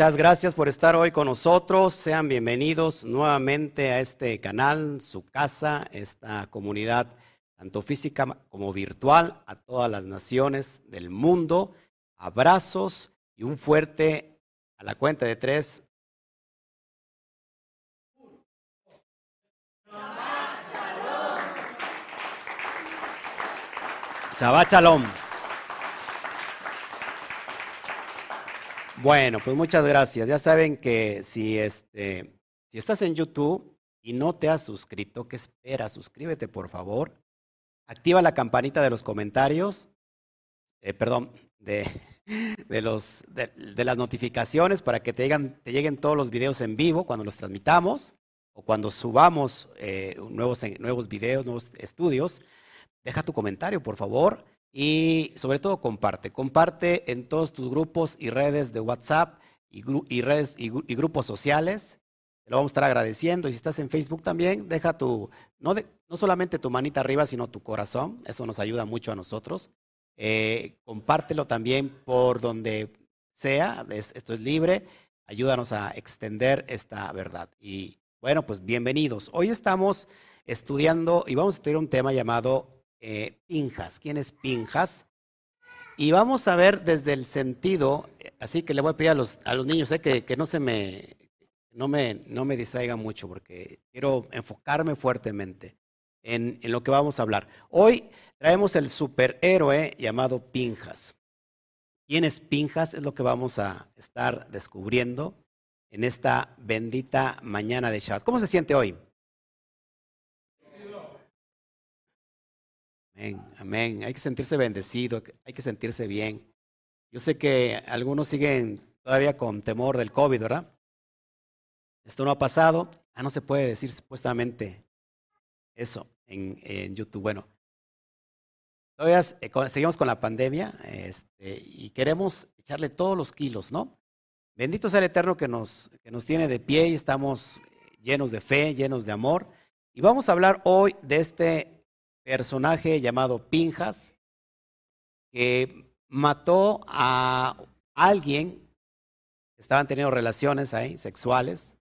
Muchas gracias por estar hoy con nosotros. Sean bienvenidos nuevamente a este canal, su casa, esta comunidad, tanto física como virtual, a todas las naciones del mundo. Abrazos y un fuerte a la cuenta de tres. Shabbat Shalom. Bueno, pues muchas gracias. Ya saben que si, este, si estás en YouTube y no te has suscrito, ¿qué esperas? Suscríbete, por favor. Activa la campanita de los comentarios, eh, perdón, de, de, los, de, las notificaciones para que te lleguen, te lleguen todos los videos en vivo cuando los transmitamos o cuando subamos eh, nuevos, nuevos videos, nuevos estudios. Deja tu comentario, por favor. Y sobre todo comparte, comparte en todos tus grupos y redes de WhatsApp y, redes y, grupos sociales. Te lo vamos a estar agradeciendo. Y si estás en Facebook también, deja tu, no, no solamente tu manita arriba, sino tu corazón. Eso nos ayuda mucho a nosotros. Eh, compártelo también por donde sea. esto es libre. Ayúdanos a extender esta verdad. Y bueno, pues bienvenidos. Hoy estamos estudiando y vamos a estudiar un tema llamado eh, Pinjas. ¿Quién es Pinjas? Y vamos a ver desde el sentido, así que le voy a pedir a los, a los niños eh, que, que, no se me no, me, no me distraigan mucho porque quiero enfocarme fuertemente en, en lo que vamos a hablar. Hoy traemos el superhéroe llamado Pinjas. ¿Quién es Pinjas? Es lo que vamos a estar descubriendo en esta bendita mañana de Shabbat. ¿Cómo se siente hoy? Amén, amén. Hay que sentirse bendecido, hay que sentirse bien. Yo sé que algunos siguen todavía con temor del COVID, ¿verdad? Esto no ha pasado. Ah, no se puede decir supuestamente eso en, YouTube. Bueno, todavía eh, seguimos con la pandemia este, y queremos echarle todos los kilos, ¿no? Bendito sea el Eterno que nos, que nos tiene de pie y estamos llenos de fe, llenos de amor. Y vamos a hablar hoy de este personaje llamado Pinjas, que mató a alguien estaban teniendo relaciones ahí, sexuales,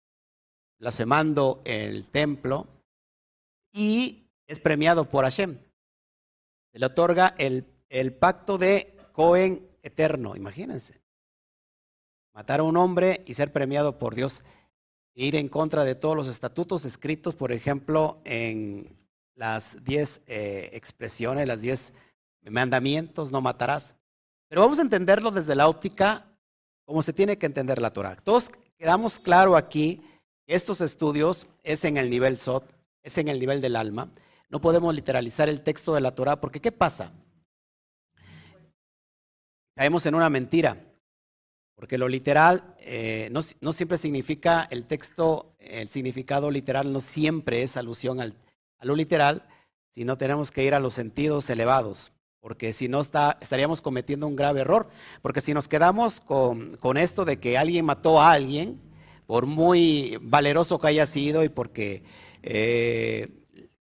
blasfemando el templo, y es premiado por Hashem. Se le otorga el, el pacto de Cohen eterno, imagínense. Matar a un hombre y ser premiado por Dios, ir en contra de todos los estatutos escritos, por ejemplo, en las diez eh, expresiones, las diez mandamientos, no matarás. Pero vamos a entenderlo desde la óptica como se tiene que entender la Torah. Todos quedamos claro aquí que estos estudios es en el nivel SOT, es en el nivel del alma. No podemos literalizar el texto de la Torah porque ¿qué pasa? Caemos en una mentira. Porque lo literal eh, no, no, siempre significa el texto, el significado literal no siempre es alusión al, lo literal, sino tenemos que ir a los sentidos elevados, porque si no está, estaríamos cometiendo un grave error, porque si nos quedamos con, con esto de que alguien mató a alguien, por muy valeroso que haya sido y porque eh,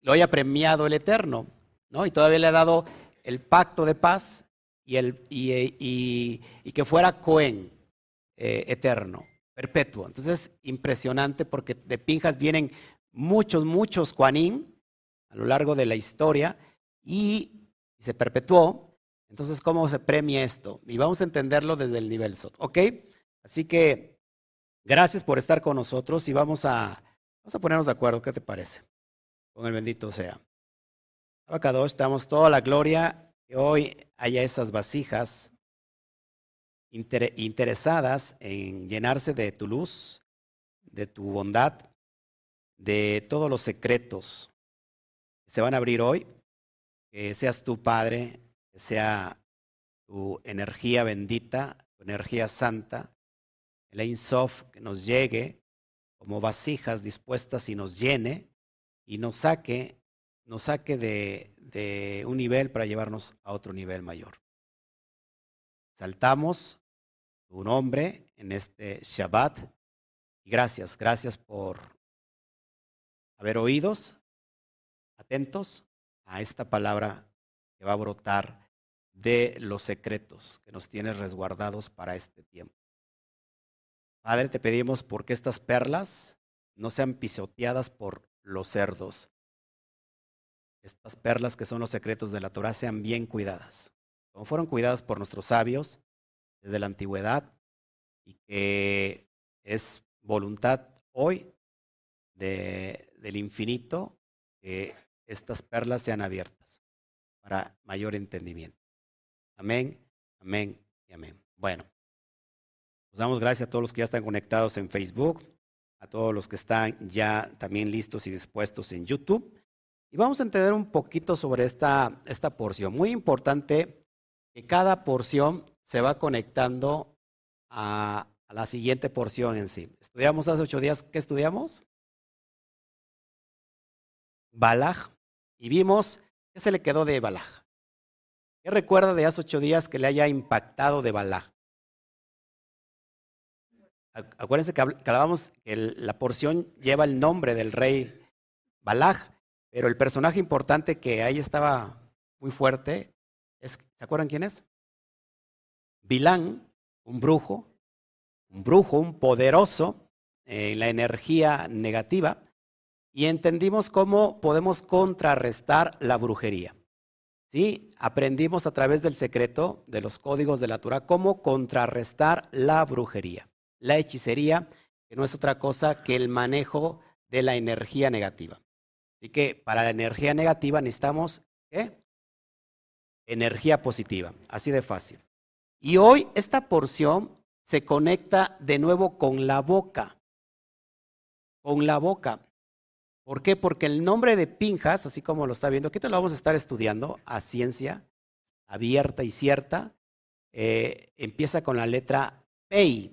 lo haya premiado el Eterno, ¿no? Y todavía le ha dado el pacto de paz y, el, y, y, que fuera Cohen eh, eterno, perpetuo. Entonces, impresionante porque de Pinjas vienen muchos, muchos Juanín, a lo largo de la historia y se perpetuó. Entonces, ¿cómo se premia esto? Y vamos a entenderlo desde el nivel SOT, ¿ok? Así que gracias por estar con nosotros y vamos a, vamos a ponernos de acuerdo, ¿qué te parece? Con el bendito sea. Abacados, estamos toda la gloria que hoy haya esas vasijas interesadas en llenarse de tu luz, de tu bondad, de todos los secretos se van a abrir hoy. Que seas tu Padre, que sea tu energía bendita, tu energía santa, el Ein Sof que nos llegue como vasijas dispuestas y nos llene y nos saque, nos saque de, de un nivel para llevarnos a otro nivel mayor. Saltamos tu nombre en este Shabbat. Y gracias, gracias por haber oídos atentos a esta palabra que va a brotar de los secretos que nos tienes resguardados para este tiempo. Padre, te pedimos porque estas perlas no sean pisoteadas por los cerdos. Estas perlas que son los secretos de la Torah sean bien cuidadas, como fueron cuidadas por nuestros sabios desde la antigüedad y que es voluntad hoy del infinito que estas perlas sean abiertas para mayor entendimiento. Amén, amén y amén. Bueno, nos damos gracias a todos los que ya están conectados en Facebook, a todos los que están ya también listos y dispuestos en YouTube. Y vamos a entender un poquito sobre esta, esta porción. Muy importante que cada porción se va conectando a, a la siguiente porción en sí. Estudiamos hace ocho días, ¿qué estudiamos? Balaj. Y vimos qué se le quedó de Balaj. ¿Qué recuerda de hace ocho días que le haya impactado de Balaj? Acuérdense que hablábamos que la porción lleva el nombre del rey Balaj, pero el personaje importante que ahí estaba muy fuerte, es, ¿se acuerdan quién es? Bilán, un brujo, un brujo, un poderoso en la energía negativa, y entendimos cómo podemos contrarrestar la brujería. ¿Sí? Aprendimos a través del secreto de los códigos de la Torah cómo contrarrestar la brujería la hechicería, que no es otra cosa que el manejo de la energía negativa. Así que para la energía negativa necesitamos energía positiva, así de fácil. Y hoy esta porción se conecta de nuevo con la boca, con la boca. ¿Por qué? Porque el nombre de Pinjas, así como lo está viendo, aquí te lo vamos a estar estudiando a ciencia abierta y cierta, eh, empieza con la letra Pei.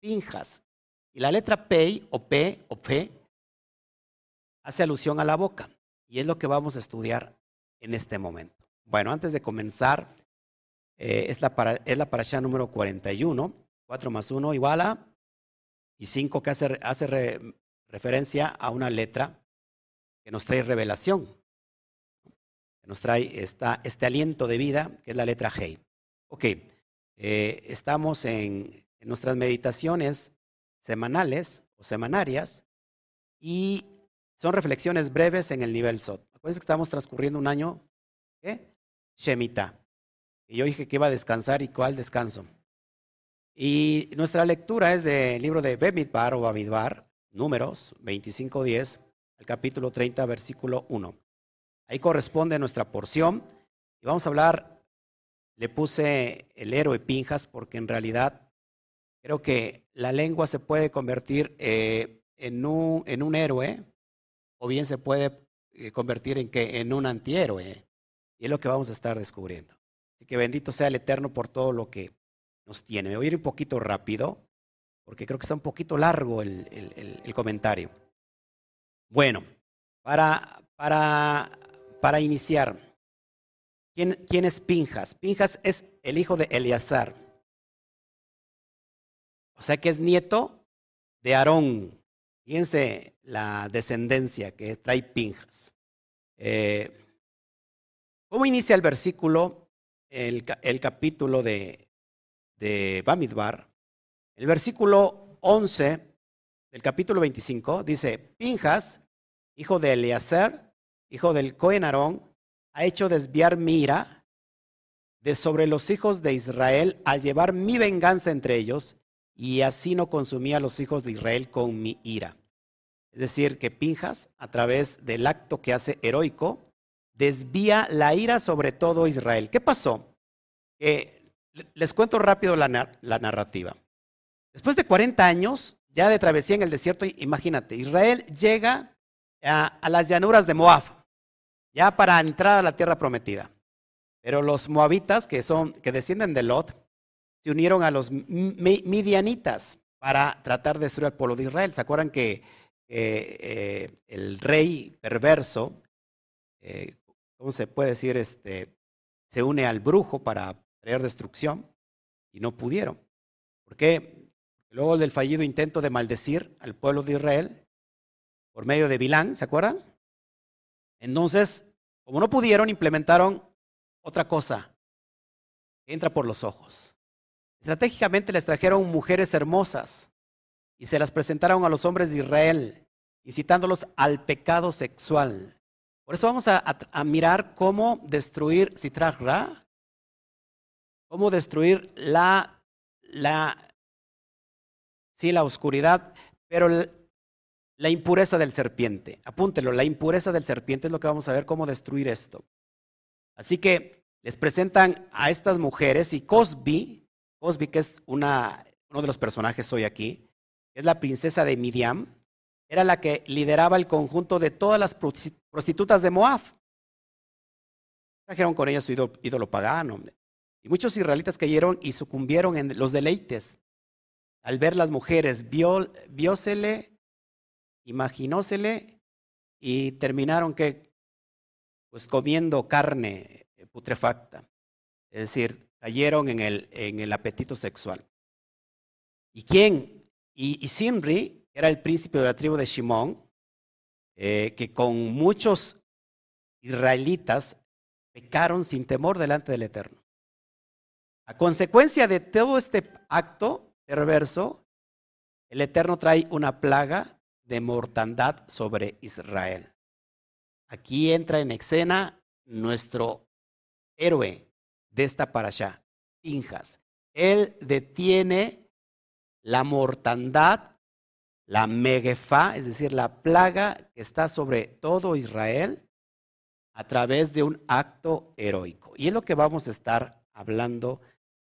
Pinjas. Y la letra P o P o P hace alusión a la boca. Y es lo que vamos a estudiar en este momento. Bueno, antes de comenzar, eh, es, la para, es la parasha número 41. 4 más 1 igual a. Y 5 que hace, hace referencia a una letra que nos trae revelación. Que nos trae este aliento de vida, que es la letra G. Ok, eh, estamos en nuestras meditaciones semanales o semanarias y son reflexiones breves en el nivel SOT. Acuérdense que estamos transcurriendo un año, ¿qué? Shemitah. Y yo dije que iba a descansar y cuál descanso. Y nuestra lectura es del libro de Bemidbar o Bamidbar, números 25.10, al capítulo 30, versículo 1. Ahí corresponde nuestra porción y vamos a hablar, le puse el héroe Pinjas porque en realidad Creo que la lengua se puede convertir eh, en, un, en, un, héroe o bien se puede eh, convertir en, que, en un antihéroe. Y es lo que vamos a estar descubriendo. Así que bendito sea el Eterno por todo lo que nos tiene. Me voy a ir un poquito rápido porque creo que está un poquito largo el, el, el comentario. Bueno, para, para, para iniciar, ¿quién, ¿quién es Pinjas? Pinjas es el hijo de Eleazar. O sea que es nieto de Aarón. Fíjense la descendencia que trae Pinjas. Eh, ¿Cómo inicia el versículo, el, capítulo de, de Bamidbar? El versículo 11 del capítulo 25 dice, Pinjas, hijo de Eleazar, hijo del Cohen Aarón, ha hecho desviar mi ira de sobre los hijos de Israel al llevar mi venganza entre ellos y así no consumía a los hijos de Israel con mi ira. Es decir, que Pinjas, a través del acto que hace heroico, desvía la ira sobre todo Israel. ¿Qué pasó? les cuento rápido la, narrativa. Después de 40 años, ya de travesía en el desierto, imagínate, Israel llega a, las llanuras de Moab, ya para entrar a la tierra prometida. Pero los moabitas, que, son, que descienden de Lot, se unieron a los midianitas para tratar de destruir al pueblo de Israel. ¿Se acuerdan que eh, el rey perverso, eh, ¿cómo se puede decir? Este, se une al brujo para traer destrucción y no pudieron. ¿Por qué? Luego del fallido intento de maldecir al pueblo de Israel por medio de Bilán, ¿se acuerdan? Entonces, como no pudieron, implementaron otra cosa. Entra por los ojos. Estratégicamente les trajeron mujeres hermosas y se las presentaron a los hombres de Israel, incitándolos al pecado sexual. Por eso vamos a, mirar cómo destruir Sitrach cómo destruir la, la, sí, la oscuridad, pero la impureza del serpiente. Apúntelo, la impureza del serpiente es lo que vamos a ver cómo destruir esto. Así que les presentan a estas mujeres y Cosby, Cosby que es uno de los personajes hoy aquí, es la princesa de Midian, era la que lideraba el conjunto de todas las prostitutas de Moab. Trajeron con ella su ídolo, pagano. Y muchos israelitas cayeron y sucumbieron en los deleites. Al ver las mujeres, vio, viósele, imaginósele y terminaron que pues comiendo carne putrefacta. Es decir, cayeron en el, en el apetito sexual. ¿Y quién? Y, y Simri era el príncipe de la tribu de Shimón, eh, que con muchos israelitas pecaron sin temor delante del Eterno. A consecuencia de todo este acto perverso, el Eterno trae una plaga de mortandad sobre Israel. Aquí entra en escena nuestro héroe de esta parasha, Pinjas. Él detiene la mortandad, la megefa, es decir, la plaga que está sobre todo Israel a través de un acto heroico. Y es lo que vamos a estar hablando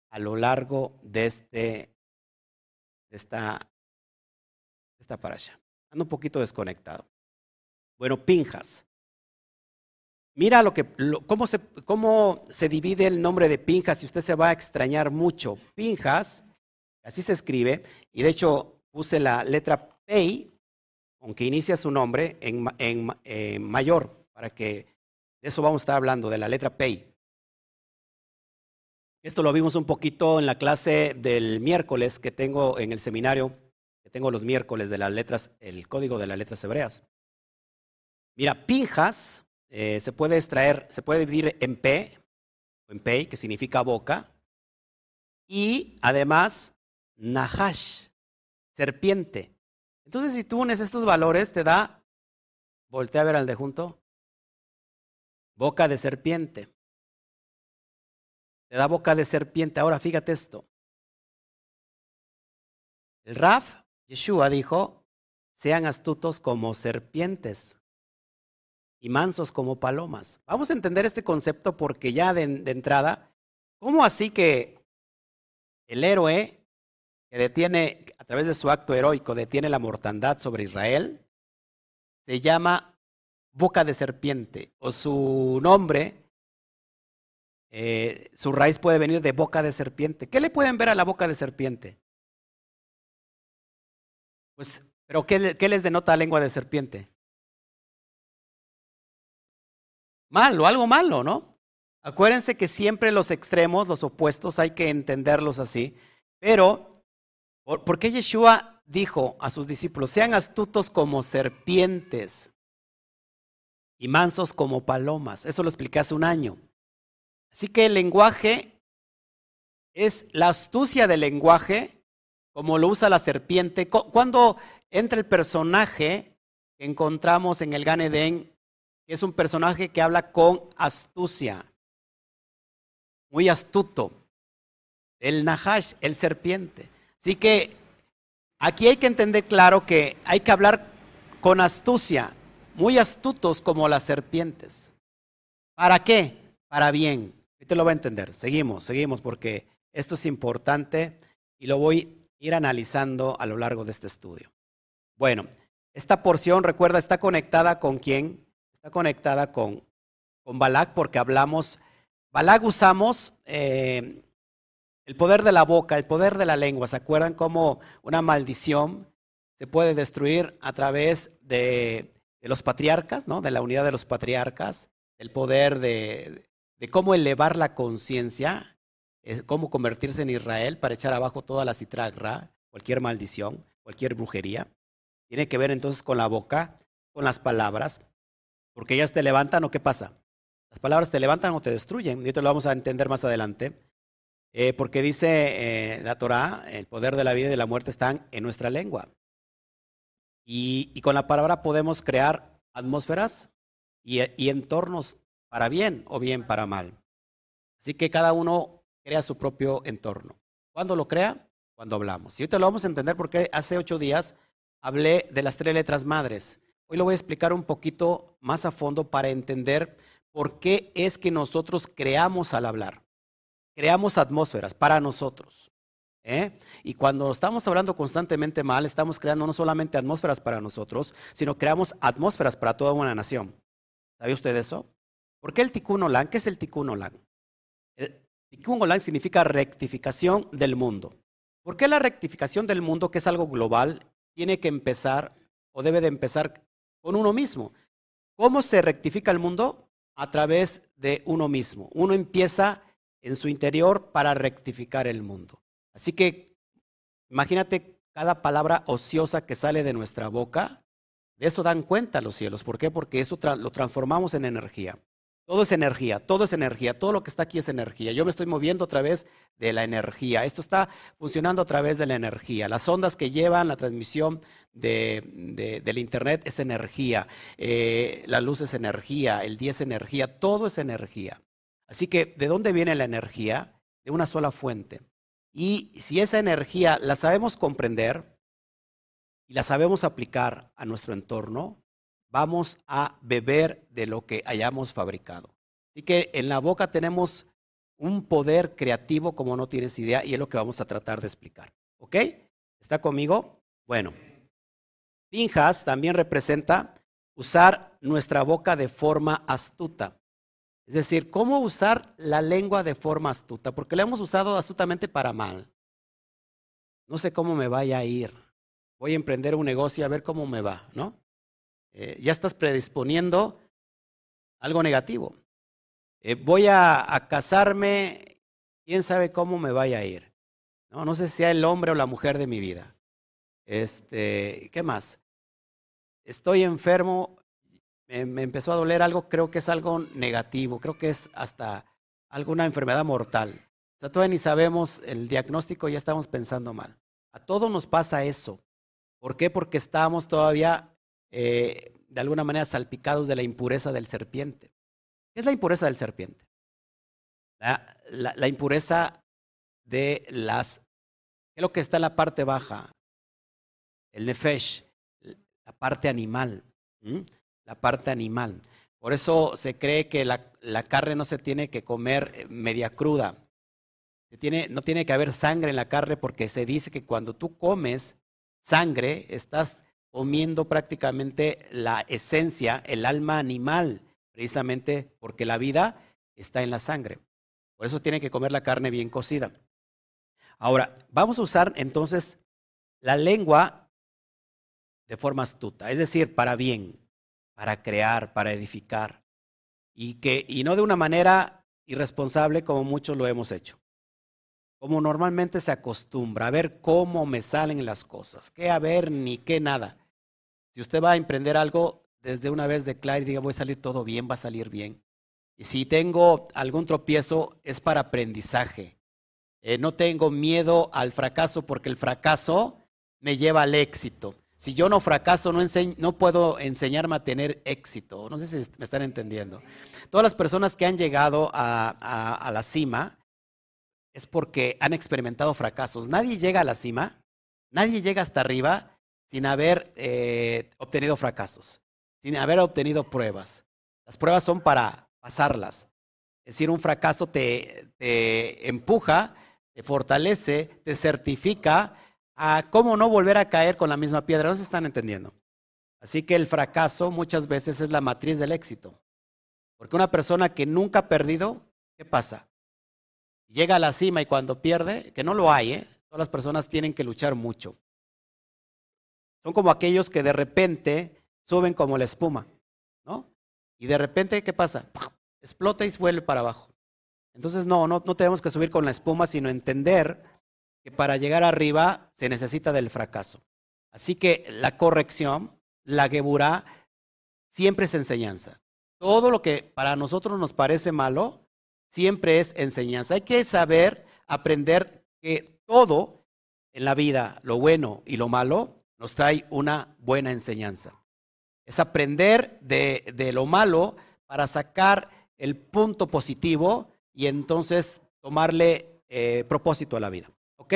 a lo largo de, este, de esta, de esta. Ando un poquito desconectado. Bueno, Pinjas. Mira lo que, cómo, se, cómo se divide el nombre de Pinjas y usted se va a extrañar mucho. Pinjas, así se escribe, y de hecho puse la letra Pei, aunque inicia su nombre, en, en mayor, para que de eso vamos a estar hablando, de la letra Pei. Esto lo vimos un poquito en la clase del miércoles que tengo en el seminario, que tengo los miércoles de las letras, el código de las letras hebreas. Mira, Pinjas eh, se puede extraer, se puede dividir en P, en Pei, que significa boca, y además Nahash, serpiente. Entonces, si tú unes estos valores, te da, voltea a ver al de junto, boca de serpiente. Te da boca de serpiente. Ahora fíjate esto. El Raf, Yeshua, dijo, sean astutos como serpientes y mansos como palomas. Vamos a entender este concepto porque ya de, entrada, ¿cómo así que el héroe que detiene, a través de su acto heroico, detiene la mortandad sobre Israel, se llama boca de serpiente, o su nombre, eh, su raíz puede venir de boca de serpiente. ¿Qué le pueden ver a la boca de serpiente? Pues, pero ¿qué, qué les denota la lengua de serpiente? malo, algo malo, ¿no? Acuérdense que siempre los extremos, los opuestos, hay que entenderlos así. Pero, ¿por qué Yeshua dijo a sus discípulos, sean astutos como serpientes y mansos como palomas? Eso lo expliqué hace un año. Así que el lenguaje es la astucia del lenguaje, como lo usa la serpiente. Cuando entra el personaje que encontramos en el Gan es un personaje que habla con astucia, muy astuto. El Nahash, el serpiente. Así que aquí hay que entender claro que hay que hablar con astucia, muy astutos como las serpientes. ¿Para qué? Para bien. Usted lo va a entender. Seguimos, seguimos, porque esto es importante y lo voy a ir analizando a lo largo de este estudio. Bueno, esta porción, recuerda, está conectada con quién? conectada con, con Balak porque hablamos, Balak usamos eh, el poder de la boca, el poder de la lengua. ¿Se acuerdan cómo una maldición se puede destruir a través de, de los patriarcas, ¿no? de la unidad de los patriarcas, el poder de, de cómo elevar la conciencia, cómo convertirse en Israel para echar abajo toda la citragra, cualquier maldición, cualquier brujería. Tiene que ver entonces con la boca, con las palabras. Porque ellas te levantan o qué pasa. Las palabras te levantan o te destruyen. Y esto lo vamos a entender más adelante. Eh, porque dice eh, la Torah, el poder de la vida y de la muerte están en nuestra lengua. Y, con la palabra podemos crear atmósferas y entornos para bien o bien para mal. Así que cada uno crea su propio entorno. ¿Cuándo lo crea? Cuando hablamos. Y ahorita lo vamos a entender porque hace ocho días hablé de las tres letras madres. Hoy lo voy a explicar un poquito más a fondo para entender por qué es que nosotros creamos al hablar. Creamos atmósferas para nosotros. ¿eh? Y cuando estamos hablando constantemente mal, estamos creando no solamente atmósferas para nosotros, sino creamos atmósferas para toda una nación. ¿Sabe usted eso? ¿Por qué el tikkun olam? ¿Qué es el tikkun olam? El tikkun olam significa rectificación del mundo. ¿Por qué la rectificación del mundo, que es algo global, tiene que empezar o debe de empezar con uno mismo? ¿Cómo se rectifica el mundo? A través de uno mismo. Uno empieza en su interior para rectificar el mundo. Así que imagínate cada palabra ociosa que sale de nuestra boca. De eso dan cuenta los cielos. ¿Por qué? Porque eso lo transformamos en energía. Todo es energía, todo es energía, todo lo que está aquí es energía. Yo me estoy moviendo a través de la energía. Esto está funcionando a través de la energía. Las ondas que llevan la transmisión de, del Internet es energía. Eh, la luz es energía, el día es energía, todo es energía. Así que, ¿de dónde viene la energía? De una sola fuente. Y si esa energía la sabemos comprender y la sabemos aplicar a nuestro entorno, vamos a beber de lo que hayamos fabricado. Así que en la boca tenemos un poder creativo como no tienes idea y es lo que vamos a tratar de explicar. ¿Ok? ¿Está conmigo? Bueno. Pinjas también representa usar nuestra boca de forma astuta. Es decir, cómo usar la lengua de forma astuta, porque la hemos usado astutamente para mal. No sé cómo me vaya a ir. Voy a emprender un negocio a ver cómo me va, ¿no? Eh, ya estás predisponiendo algo negativo. Eh, voy a, casarme, quién sabe cómo me vaya a ir. No, no sé si sea el hombre o la mujer de mi vida. Este, ¿qué más? Estoy enfermo, me, empezó a doler algo, creo que es algo negativo, creo que es hasta alguna enfermedad mortal. O sea, todavía ni sabemos el diagnóstico, ya estamos pensando mal. A todos nos pasa eso. ¿Por qué? Porque estamos todavía eh, de alguna manera salpicados de la impureza del serpiente. ¿Qué es la impureza del serpiente? La, impureza de las... ¿Qué es lo que está en la parte baja? El nefesh, la parte animal. La parte animal. Por eso se cree que la, la, carne no se tiene que comer eh, media cruda. Tiene, no tiene que haber sangre en la carne porque se dice que cuando tú comes sangre estás comiendo prácticamente la esencia, el alma animal, precisamente porque la vida está en la sangre. Por eso tiene que comer la carne bien cocida. Ahora, vamos a usar entonces la lengua de forma astuta, es decir, para bien, para crear, para edificar, y, que, y no de una manera irresponsable como muchos lo hemos hecho como normalmente se acostumbra, a ver cómo me salen las cosas, qué a ver ni qué nada. Si usted va a emprender algo, desde una vez declare y diga, voy a salir todo bien, va a salir bien. Y si tengo algún tropiezo, es para aprendizaje. Eh, no tengo miedo al fracaso porque el fracaso me lleva al éxito. Si yo no fracaso, no, no puedo enseñarme a tener éxito. No sé si me están entendiendo. Todas las personas que han llegado a la cima es porque han experimentado fracasos. Nadie llega a la cima, nadie llega hasta arriba sin haber eh, obtenido fracasos, sin haber obtenido pruebas. Las pruebas son para pasarlas. Es decir, un fracaso te, te empuja, te fortalece, te certifica a cómo no volver a caer con la misma piedra. No se están entendiendo. Así que el fracaso muchas veces es la matriz del éxito. Porque una persona que nunca ha perdido, ¿qué pasa? llega a la cima y cuando pierde, que no lo hay, ¿eh? todas las personas tienen que luchar mucho. Son como aquellos que de repente suben como la espuma, ¿no? Y de repente, ¿qué pasa? Explota y vuelve para abajo. Entonces, no, no, no tenemos que subir con la espuma, sino entender que para llegar arriba se necesita del fracaso. Así que la corrección, la geburá, siempre es enseñanza. Todo lo que para nosotros nos parece malo, siempre es enseñanza. Hay que saber aprender que todo en la vida, lo bueno y lo malo, nos trae una buena enseñanza. Es aprender de, lo malo para sacar el punto positivo y entonces tomarle eh, propósito a la vida. ¿Ok?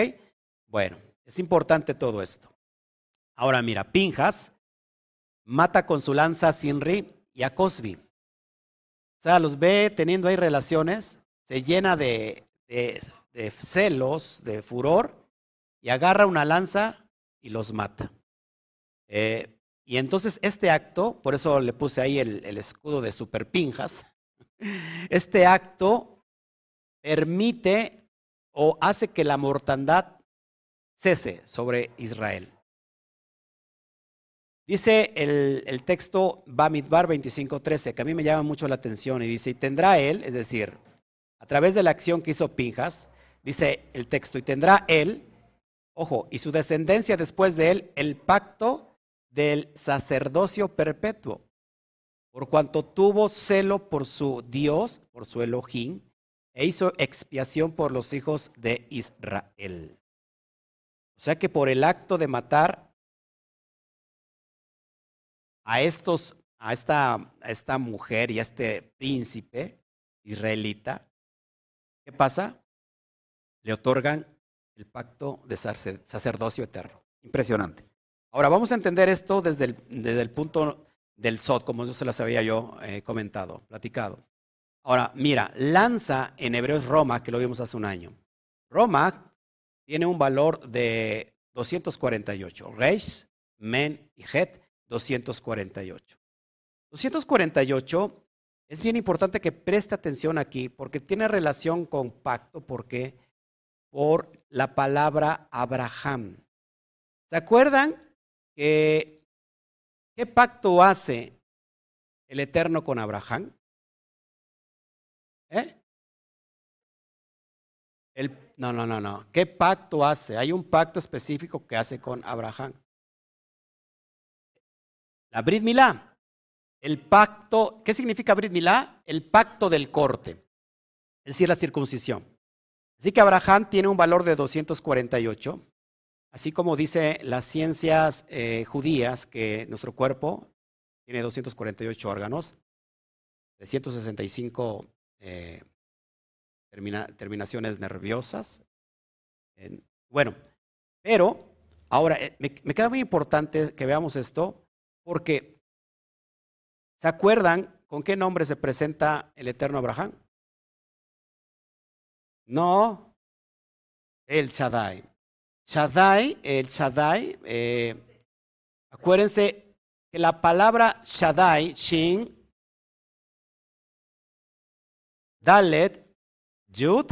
Bueno, es importante todo esto. Ahora mira, Pinjas mata con su lanza a Sinri y a Cosby. O sea, los ve teniendo ahí relaciones, se llena de, de celos, de furor, y agarra una lanza y los mata. Eh, y entonces este acto, por eso le puse ahí el, escudo de superpinjas, este acto permite o hace que la mortandad cese sobre Israel. Dice el, el texto Bamidbar 25:13, que a mí me llama mucho la atención, y dice, y tendrá él, es decir, a través de la acción que hizo Pinjas, dice el texto, y tendrá él, ojo, y su descendencia después de él, el pacto del sacerdocio perpetuo, por cuanto tuvo celo por su Dios, por su Elohim, e hizo expiación por los hijos de Israel. O sea que por el acto de matar a estos, a esta, a esta mujer y a este príncipe israelita, ¿qué pasa? Le otorgan el pacto de sacerdocio eterno. Impresionante. Ahora vamos a entender esto desde el, desde el punto del SOT, como yo se las había yo eh, comentado, platicado. Ahora, mira, lanza en hebreo es Roma, que lo vimos hace un año. Roma tiene un valor de 248. Reis, Men y Het, 248. 248 es bien importante que preste atención aquí porque tiene relación con pacto, porque por la palabra Abraham. ¿Se acuerdan ¿qué pacto hace el Eterno con Abraham? ¿Eh? El, no, no, no, no. ¿Qué pacto hace? Hay un pacto específico que hace con Abraham. La Brit Milá. El pacto, ¿qué significa Brit Milá? El pacto del corte, es decir, la circuncisión. Así que Abraham tiene un valor de 248 Así como dice las ciencias eh, judías que nuestro cuerpo tiene 248 órganos, 365 eh, terminaciones nerviosas. bueno, pero ahora eh, me, me queda muy importante que veamos esto porque ¿se acuerdan con qué nombre se presenta el eterno Abraham? No, el Shaddai. Shaddai, el Shaddai, eh, acuérdense que la palabra Shaddai, Shin, Dalet, Yud,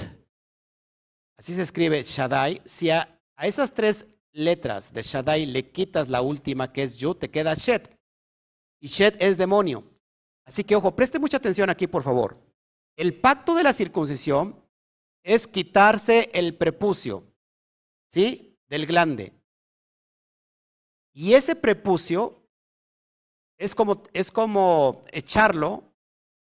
así se escribe Shaddai, si a, esas tres letras de Shaddai le quitas la última que es Yud, te queda Shet. Y Shet es demonio. Así que ojo, preste mucha atención aquí, por favor. El pacto de la circuncisión es quitarse el prepucio. ¿sí? Del glande. Y ese prepucio es como, es como echarlo,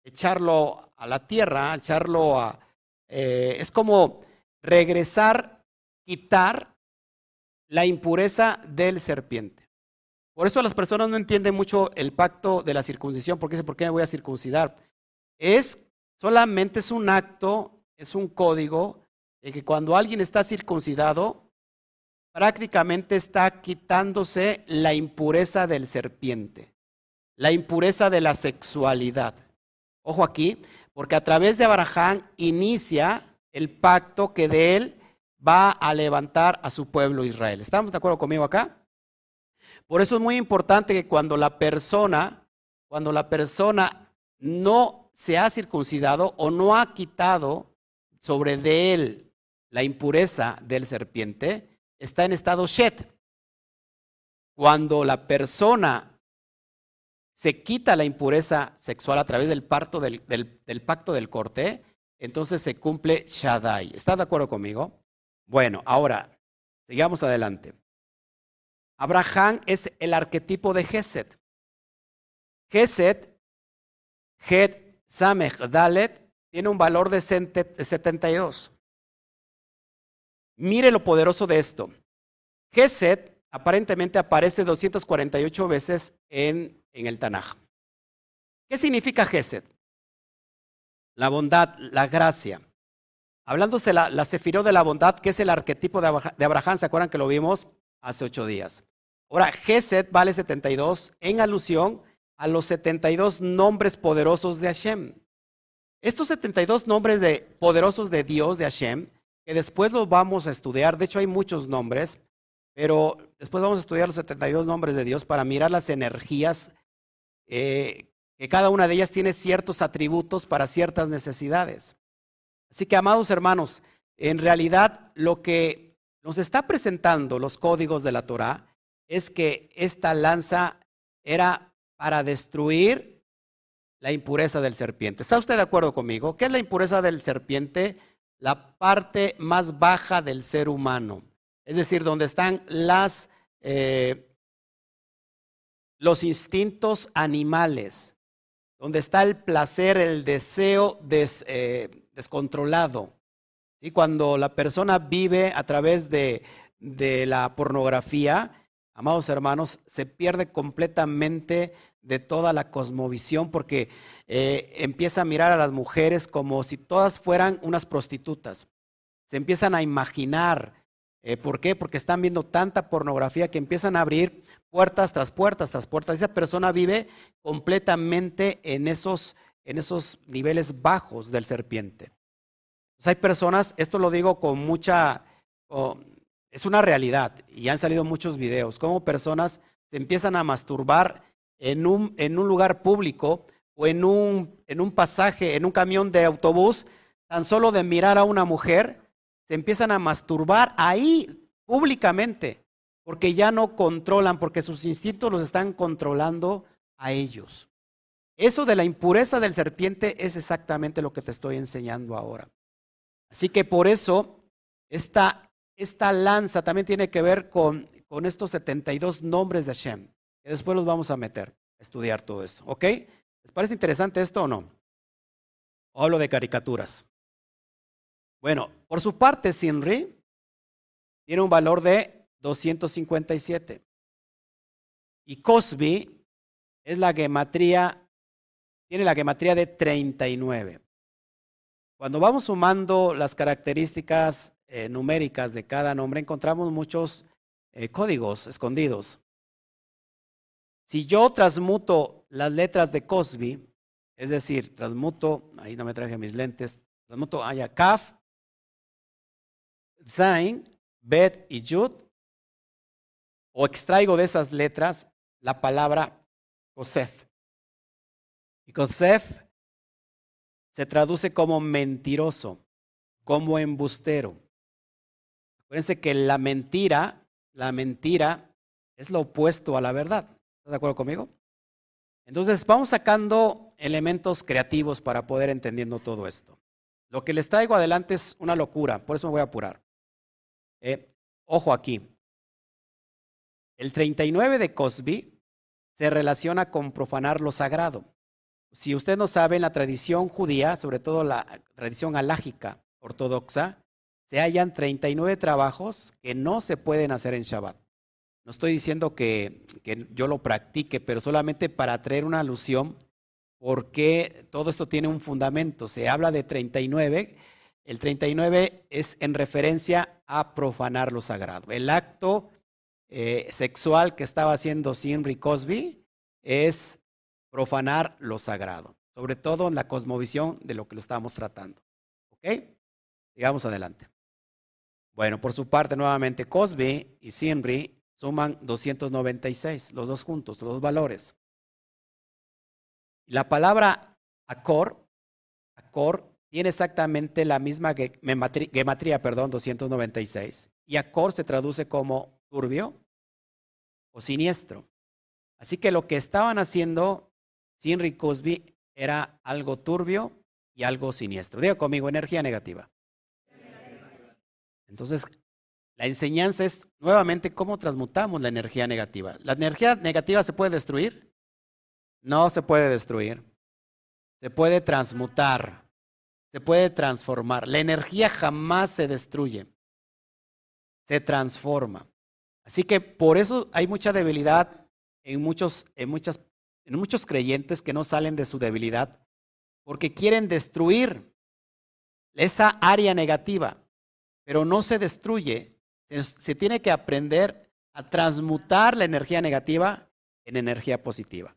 echarlo a la tierra, echarlo a... Eh, es como regresar, quitar la impureza del serpiente. Por eso las personas no entienden mucho el pacto de la circuncisión, porque dicen, ¿por qué me voy a circuncidar? Es solamente es un acto, es un código de que cuando alguien está circuncidado, prácticamente está quitándose la impureza del serpiente, la impureza de la sexualidad. Ojo aquí, porque a través de Abraham inicia el pacto que de él va a levantar a su pueblo Israel. ¿Estamos de acuerdo conmigo acá? Por eso es muy importante que cuando la persona, cuando la persona no se ha circuncidado o no ha quitado sobre de él la impureza del serpiente, está en estado Shet. Cuando la persona se quita la impureza sexual a través del, parto del, del, pacto del corte, entonces se cumple Shaddai. ¿Está de acuerdo conmigo? Bueno, ahora, sigamos adelante. Abraham es el arquetipo de Geset. Geset, Het, Samech, Dalet, tiene un valor de 72. Mire lo poderoso de esto. Geset aparentemente aparece 248 veces en, en el Tanaj. ¿Qué significa Gesed? La bondad, la gracia. Hablándose la, la sefiró de la bondad, que es el arquetipo de Abraham, ¿se acuerdan que lo vimos hace ocho días? Ahora, Gesed vale 72 en alusión a los 72 nombres poderosos de Hashem. Estos 72 nombres de, poderosos de Dios, de Hashem, que después los vamos a estudiar, de hecho hay muchos nombres, pero después vamos a estudiar los 72 nombres de Dios para mirar las energías, eh, que cada una de ellas tiene ciertos atributos para ciertas necesidades. Así que, amados hermanos, en realidad lo que nos está presentando los códigos de la Torah es que esta lanza era para destruir la impureza del serpiente. ¿Está usted de acuerdo conmigo? ¿Qué es la impureza del serpiente? La parte más baja del ser humano. Es decir, donde están las, eh, los instintos animales, donde está el placer, el deseo eh, descontrolado. y Cuando la persona vive a través de, de la pornografía, amados hermanos, se pierde completamente de toda la cosmovisión porque eh, empieza a mirar a las mujeres como si todas fueran unas prostitutas. Se empiezan a imaginar. Eh, ¿Por qué? Porque están viendo tanta pornografía que empiezan a abrir puertas tras puertas tras puertas. Esa persona vive completamente en esos, en esos niveles bajos del serpiente. hay personas, esto lo digo con mucha, es una realidad y han salido muchos videos, como personas se empiezan a masturbar en un, en un lugar público o en un, en un pasaje, en un camión de autobús, tan solo de mirar a una mujer, se empiezan a masturbar ahí públicamente, porque ya no controlan, porque sus instintos los están controlando a ellos. Eso de la impureza del serpiente es exactamente lo que te estoy enseñando ahora. Así que por eso esta esta lanza también tiene que ver con, con estos 72 nombres de Hashem, después los vamos a meter, a estudiar todo esto. ¿Ok? ¿Les parece interesante esto o no? Hablo de caricaturas. Bueno, por su parte, Sinri tiene un valor de 257. Y Cosby es la gematría, tiene la gematría de 39. Cuando vamos sumando las características eh, numéricas de cada nombre, encontramos muchos eh, códigos escondidos. Si yo transmuto las letras de Cosby, es decir, transmuto, ahí no me traje mis lentes, transmuto haya Kaf, Zain, Bet y Yud, o extraigo de esas letras la palabra Kosef. Y Kosef se traduce como mentiroso, como embustero. Acuérdense que la mentira, la mentira es lo opuesto a la verdad. ¿Estás de acuerdo conmigo? Entonces vamos sacando elementos creativos para poder entendiendo todo esto. Lo que les traigo adelante es una locura, por eso me voy a apurar. Eh, ojo aquí. El 39 de Cosby se relaciona con profanar lo sagrado. Si usted no sabe, en la tradición judía, sobre todo la tradición alágica ortodoxa, se hallan 39 trabajos que no se pueden hacer en Shabbat. No estoy diciendo que, que, yo lo practique, pero solamente para traer una alusión, porque todo esto tiene un fundamento. Se habla de 39. El 39 es en referencia a profanar lo sagrado. El acto eh, sexual que estaba haciendo Sinri Cosby es profanar lo sagrado, sobre todo en la cosmovisión de lo que lo estamos tratando. ¿Ok? Sigamos adelante. Bueno, por su parte, nuevamente, Cosby y Sinri suman 296, los dos juntos, los dos valores. La palabra acor, acor, tiene exactamente la misma gematría, perdón, 296. Y acor se traduce como turbio o siniestro. Así que lo que estaban haciendo Sinri Cosby era algo turbio y algo siniestro. Diga conmigo, energía negativa. Entonces, la enseñanza es nuevamente cómo transmutamos la energía negativa. ¿La energía negativa se puede destruir? No se puede destruir. Se puede transmutar. Se puede transformar. La energía jamás se destruye. Se transforma. Así que por eso hay mucha debilidad en muchos, en muchas, en muchos creyentes que no salen de su debilidad porque quieren destruir esa área negativa, pero no se destruye. Se tiene que aprender a transmutar la energía negativa en energía positiva.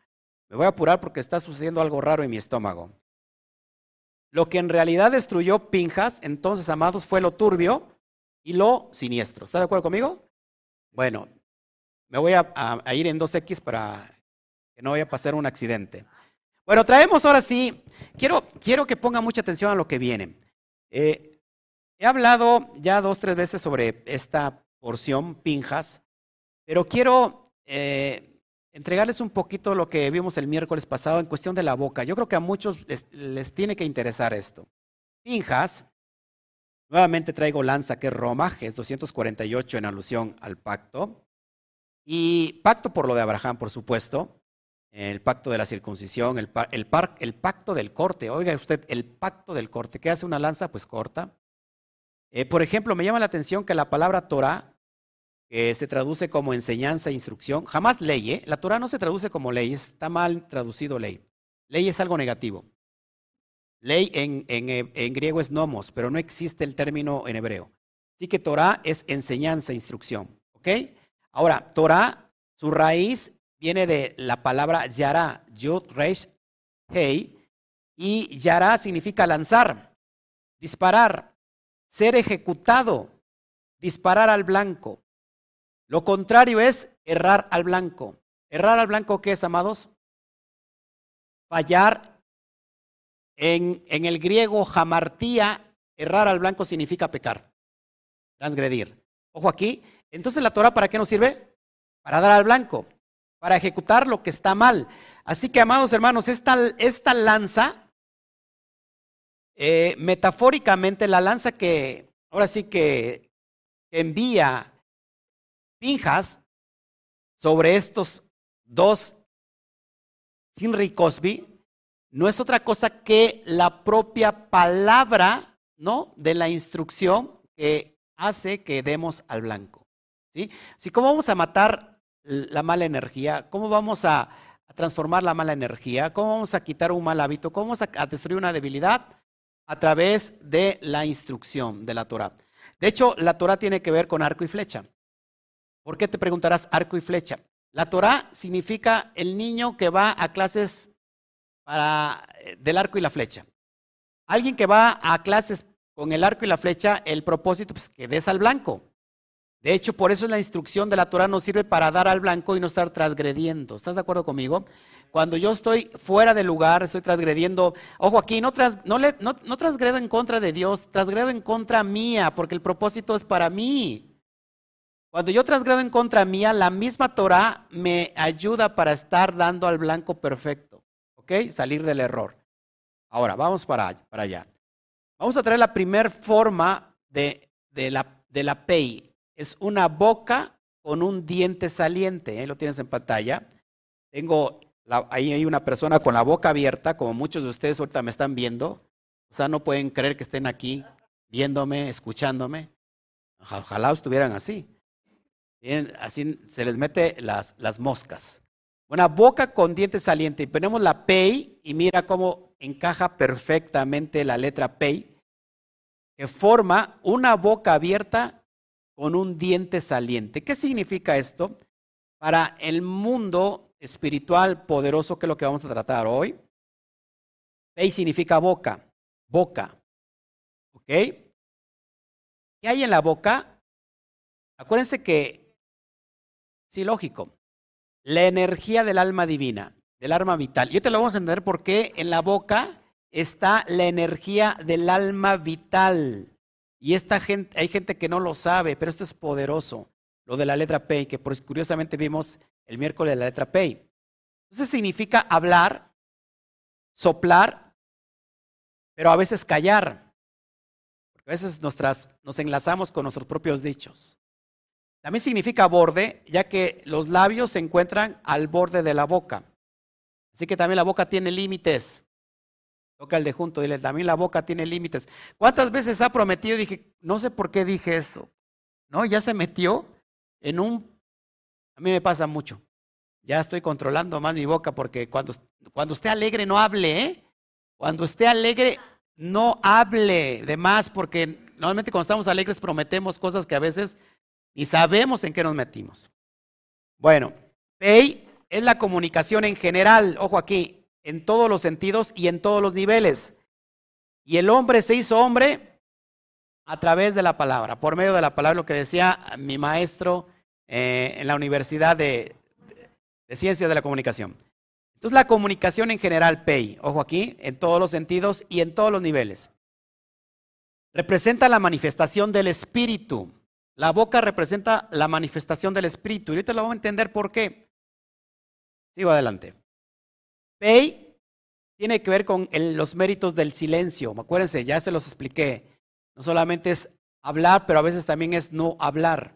Me voy a apurar porque está sucediendo algo raro en mi estómago. Lo que en realidad destruyó Pinjas, entonces, amados, fue lo turbio y lo siniestro. ¿Está de acuerdo conmigo? Bueno, me voy a, ir en 2X para que no vaya a pasar un accidente. Bueno, traemos ahora sí, quiero, quiero que ponga mucha atención a lo que viene. Eh, he hablado ya dos, tres veces sobre esta porción, Pinjas, pero quiero eh, entregarles un poquito lo que vimos el miércoles pasado en cuestión de la boca. Yo creo que a muchos les, tiene que interesar esto. Pinjas, nuevamente traigo lanza, que es Roma, es 248 en alusión al pacto. Y pacto por lo de Abraham, por supuesto. El pacto de la circuncisión, el, el pacto del corte. Oiga usted, el pacto del corte. ¿Qué hace una lanza? Pues corta. Eh, por ejemplo, me llama la atención que la palabra Torah que se traduce como enseñanza e instrucción. Jamás ley, ¿eh? La Torah no se traduce como ley, está mal traducido ley. Ley es algo negativo. Ley en, en, griego es nomos, pero no existe el término en hebreo. Así que Torah es enseñanza, e instrucción. ¿Ok? Ahora, Torah, su raíz viene de la palabra yara, yud, reish, hey, y yara significa lanzar, disparar, ser ejecutado, disparar al blanco. Lo contrario es errar al blanco. Errar al blanco, ¿qué es, amados? Fallar. En, en el griego, jamartía, errar al blanco significa pecar, transgredir. Ojo aquí. Entonces, ¿la Torah para qué nos sirve? Para dar al blanco, para ejecutar lo que está mal. Así que, amados hermanos, esta, esta lanza, eh, metafóricamente, la lanza que ahora sí que envía Pinjas sobre estos dos Sinri Cosby no es otra cosa que la propia palabra, ¿no? De la instrucción que hace que demos al blanco. ¿Sí? Así cómo vamos a matar la mala energía, cómo vamos a, transformar la mala energía, cómo vamos a quitar un mal hábito, cómo vamos a, destruir una debilidad a través de la instrucción de la Torah. De hecho, la Torah tiene que ver con arco y flecha. ¿Por qué te preguntarás arco y flecha? La Torah significa el niño que va a clases eh, del arco y la flecha. Alguien que va a clases con el arco y la flecha, el propósito es pues, que des al blanco. De hecho, por eso la instrucción de la Torah nos sirve para dar al blanco y no estar transgrediendo. ¿Estás de acuerdo conmigo? Cuando yo estoy fuera del lugar, estoy transgrediendo, ojo aquí, no, no, no transgredo en contra de Dios, transgredo en contra mía, porque el propósito es para mí. Cuando yo transgredo en contra mía, la misma Torah me ayuda para estar dando al blanco perfecto. ¿Ok? Salir del error. Ahora, vamos para, para allá. Vamos a traer la primera forma de, de, la, de la. Es una boca con un diente saliente. ¿eh? Lo tienes en pantalla. Tengo, ahí hay una persona con la boca abierta, como muchos de ustedes ahorita me están viendo. O sea, no pueden creer que estén aquí viéndome, escuchándome. Ojalá estuvieran así así se les mete las, las moscas. Una boca con dientes salientes. Y ponemos la PEI y mira cómo encaja perfectamente la letra PEI, que forma una boca abierta con un diente saliente. ¿Qué significa esto? Para el mundo espiritual poderoso, que es lo que vamos a tratar hoy. PEI significa boca, boca. ¿Ok? ¿Qué hay en la boca? Acuérdense que Sí, lógico. La energía del alma divina, del alma vital. Yo te lo vamos a entender porque en la boca está la energía del alma vital. Y esta gente, hay gente que no lo sabe, pero esto es poderoso. Lo de la letra P, que curiosamente vimos el miércoles la letra P. Entonces significa hablar, soplar, pero a veces callar. A veces nos enlazamos con nuestros propios dichos. También significa borde, ya que los labios se encuentran al borde de la boca. Así que también la boca tiene límites. Toca el de junto, dile, también la boca tiene límites. ¿Cuántas veces ha prometido? Dije, no sé por qué dije eso. ¿No? Ya se metió en un A mí me pasa mucho. Ya estoy controlando más mi boca porque cuando, cuando esté alegre no hable, ¿eh? Cuando esté alegre no hable de más porque normalmente cuando estamos alegres prometemos cosas que a veces ni sabemos en qué nos metimos. Bueno, pay es la comunicación en general, ojo aquí, en todos los sentidos y en todos los niveles. Y el hombre se hizo hombre a través de la palabra, por medio de la palabra, lo que decía mi maestro eh, en la Universidad de, de Ciencias de la Comunicación. Entonces la comunicación en general, PEI, ojo aquí, en todos los sentidos y en todos los niveles, representa la manifestación del espíritu. La boca representa la manifestación del espíritu. Y ahorita lo vamos a entender por qué. Sigo adelante. PEI tiene que ver con los méritos del silencio. Acuérdense, ya se los expliqué. No solamente es hablar, pero a veces también es no hablar.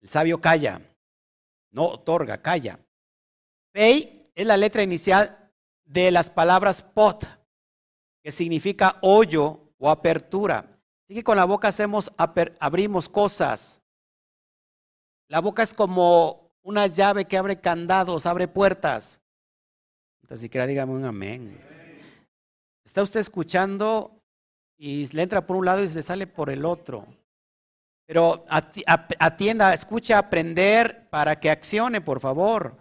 El sabio calla, no otorga, calla. Pei es la letra inicial de las palabras pot, que significa hoyo o apertura. Así que con la boca hacemos, abrimos cosas. La boca es como una llave que abre candados, abre puertas. Entonces, siquiera dígame un amén. ¿Está usted escuchando y le entra por un lado y se le sale por el otro. Pero atienda, escucha aprender para que accione, por favor.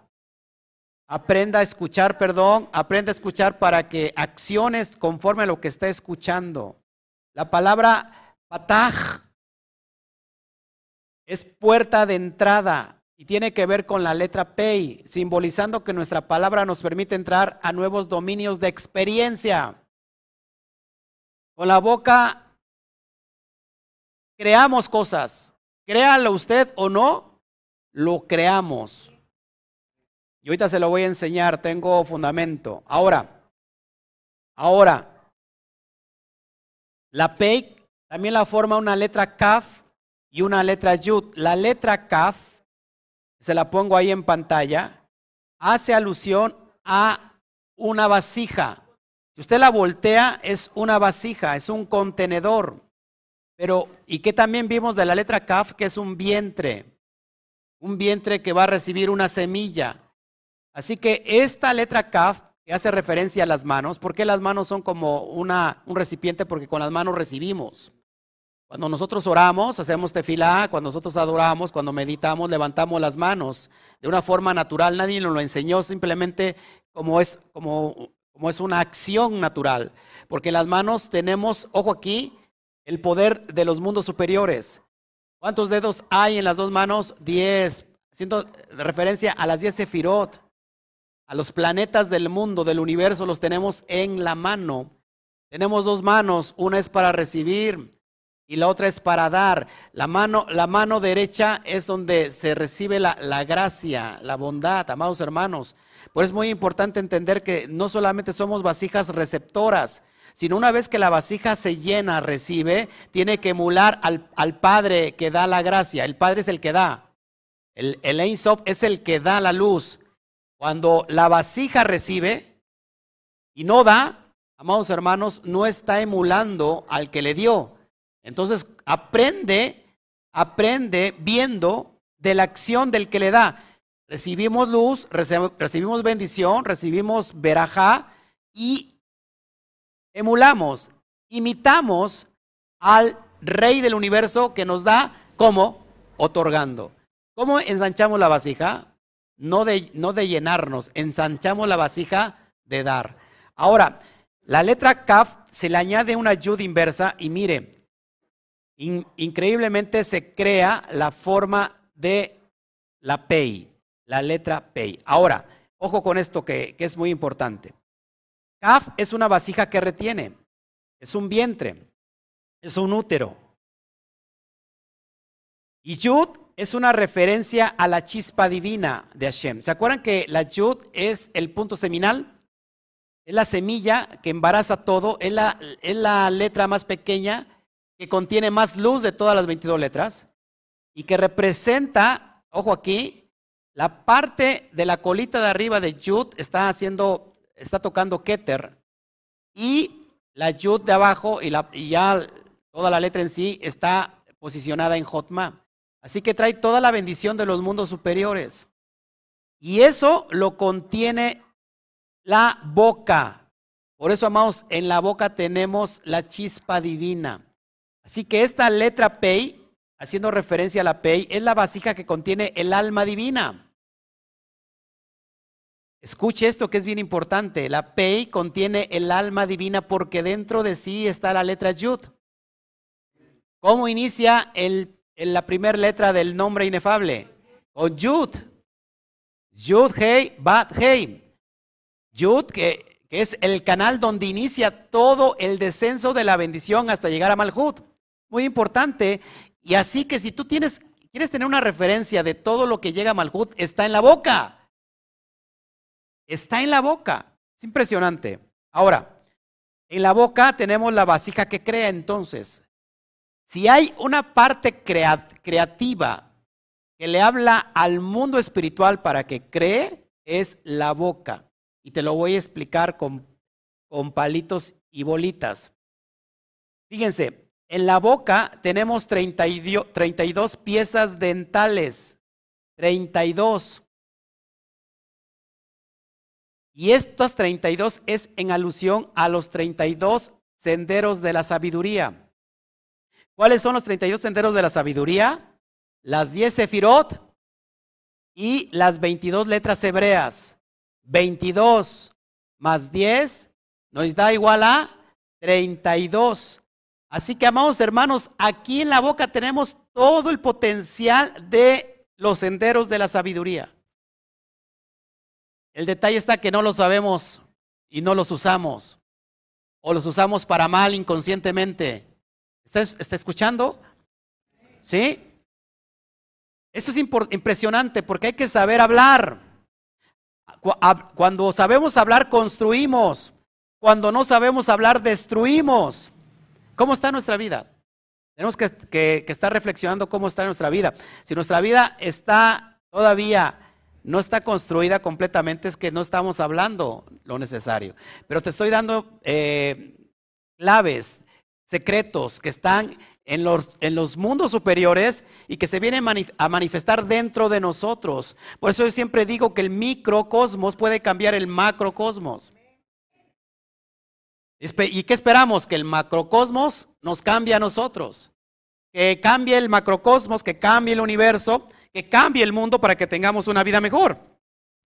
Aprenda a escuchar, perdón, aprenda a escuchar para que acciones conforme a lo que está escuchando. La palabra pataj es puerta de entrada y tiene que ver con la letra pei, simbolizando que nuestra palabra nos permite entrar a nuevos dominios de experiencia. Con la boca creamos cosas. Créalo usted o no, lo creamos. Y ahorita se lo voy a enseñar, tengo fundamento. Ahora, ahora, la PEI también la forma una letra KAF y una letra YUD. La letra KAF, se la pongo ahí en pantalla, hace alusión a una vasija. Si usted la voltea, es una vasija, es un contenedor. Pero, ¿y qué también vimos de la letra Kaf? Que es un vientre. Un vientre que va a recibir una semilla. Así que esta letra Kaf, que hace referencia a las manos, ¿por qué las manos son como una, un recipiente? Porque con las manos recibimos. Cuando nosotros oramos, hacemos tefilá, cuando nosotros adoramos, cuando meditamos, levantamos las manos de una forma natural. Nadie nos lo enseñó, simplemente como es como como es una acción natural. Porque las manos tenemos, ojo aquí, el poder de los mundos superiores. ¿Cuántos dedos hay en las dos manos? Diez. Haciendo referencia a las diez sefirot. A los planetas del mundo, del universo, los tenemos en la mano. Tenemos dos manos, una es para recibir y la otra es para dar. La mano, la mano derecha es donde se recibe la, la gracia, la bondad, amados hermanos. Por eso es muy importante entender que no solamente somos vasijas receptoras, sino una vez que la vasija se llena, recibe, tiene que emular al, Padre que da la gracia. El Padre es el que da. El, el es el que da la luz. Cuando la vasija recibe y no da, amados hermanos, no está emulando al que le dio. Entonces aprende, aprende viendo de la acción del que le da. Recibimos luz, recibimos bendición, recibimos verajá y emulamos, imitamos al rey del universo que nos da como otorgando. ¿Cómo ensanchamos la vasija? No de, no de llenarnos, ensanchamos la vasija de dar. Ahora, la letra kaf se le añade una yud inversa y mire, increíblemente se crea la forma de la pei la letra Pei. Ahora, ojo con esto que, es muy importante. Kaf es una vasija que retiene, es un vientre, es un útero. Y Yud es una referencia a la chispa divina de Hashem. ¿Se acuerdan que la Yud es el punto seminal? Es la semilla que embaraza todo, es la, es la letra más pequeña que contiene más luz de todas las 22 letras y que representa, ojo aquí, la parte de la colita de arriba de Yud está haciendo, está tocando Keter y la Yud de abajo y, la, ya toda la letra en sí está posicionada en Jotma. Así que trae toda la bendición de los mundos superiores. Y eso lo contiene la boca. Por eso, amados, en la boca tenemos la chispa divina. Así que esta letra Pei, haciendo referencia a la Pei, es la vasija que contiene el alma divina. Escuche esto que es bien importante. La Pei contiene el alma divina porque dentro de sí está la letra Yud. ¿Cómo inicia la primera letra del nombre inefable? Con Yud. Yud, Hei, Bat, Hei. Yud, que, que, es el canal donde inicia todo el descenso de la bendición hasta llegar a Malhut. Muy importante. Y así que si tú tienes, quieres tener una referencia de todo lo que llega a Malhut, está en la boca. Está en la boca. Es impresionante. Ahora, en la boca tenemos la vasija que crea entonces. Si hay una parte creativa que le habla al mundo espiritual para que cree, es la boca. Y te lo voy a explicar con, con palitos y bolitas. Fíjense, en la boca tenemos 32 piezas dentales. 32. Y estas 32 es en alusión a los 32 senderos de la sabiduría. ¿Cuáles son los 32 senderos de la sabiduría? Las 10 sefirot y las 22 letras hebreas. 22 más 10 nos da igual a 32. Así que, amados hermanos, aquí en la boca tenemos todo el potencial de los senderos de la sabiduría. El detalle está que no lo sabemos y no los usamos. O los usamos para mal inconscientemente. ¿Está, está escuchando? ¿Sí? Esto es impresionante porque hay que saber hablar. Cuando sabemos hablar, construimos. Cuando no sabemos hablar, destruimos. ¿Cómo está nuestra vida? Tenemos que, estar reflexionando cómo está nuestra vida. Si nuestra vida está todavía no está construida completamente, es que no estamos hablando lo necesario. Pero te estoy dando eh, claves, secretos que están en los, en los, mundos superiores y que se vienen a manifestar dentro de nosotros. Por eso yo siempre digo que el microcosmos puede cambiar el macrocosmos. ¿Y qué esperamos? Que el macrocosmos nos cambie a nosotros. Que cambie el macrocosmos, que cambie el universo que cambie el mundo para que tengamos una vida mejor.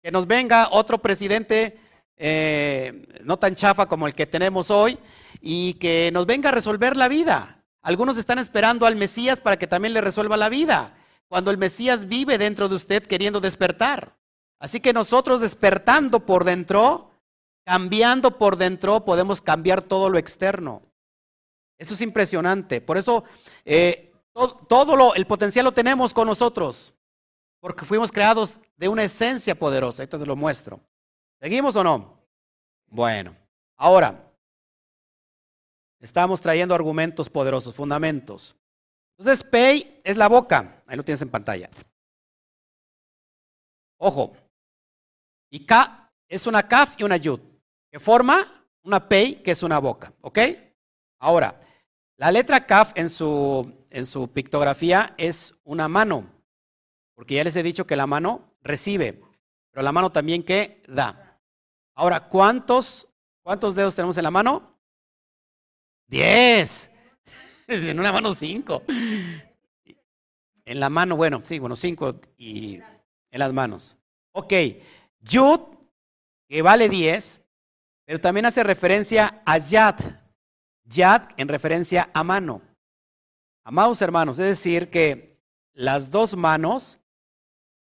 Que nos venga otro presidente eh, no tan chafa como el que tenemos hoy y que nos venga a resolver la vida. Algunos están esperando al Mesías para que también le resuelva la vida, cuando el Mesías vive dentro de usted queriendo despertar. Así que nosotros despertando por dentro, cambiando por dentro, podemos cambiar todo lo externo. Eso es impresionante. Por eso eh, todo, el potencial lo tenemos con nosotros, porque fuimos creados de una esencia poderosa. Esto te lo muestro. ¿Seguimos o no? Bueno, ahora, estamos trayendo argumentos poderosos, fundamentos. Entonces, Pei es la boca. Ahí lo tienes en pantalla. Ojo. Y K es una Kaf y una Yud, que forma una Pei, que es una boca. ¿Ok? Ahora, la letra Kaf en su en su pictografía es una mano, porque ya les he dicho que la mano recibe, pero la mano también que da. Ahora, ¿cuántos, cuántos dedos tenemos en la mano? Diez. En una mano cinco. En la mano, bueno, sí, bueno, cinco y en las manos. Ok, Yud, que vale diez, pero también hace referencia a Yad. Yad en referencia a mano. Amados hermanos, es decir, que las dos manos,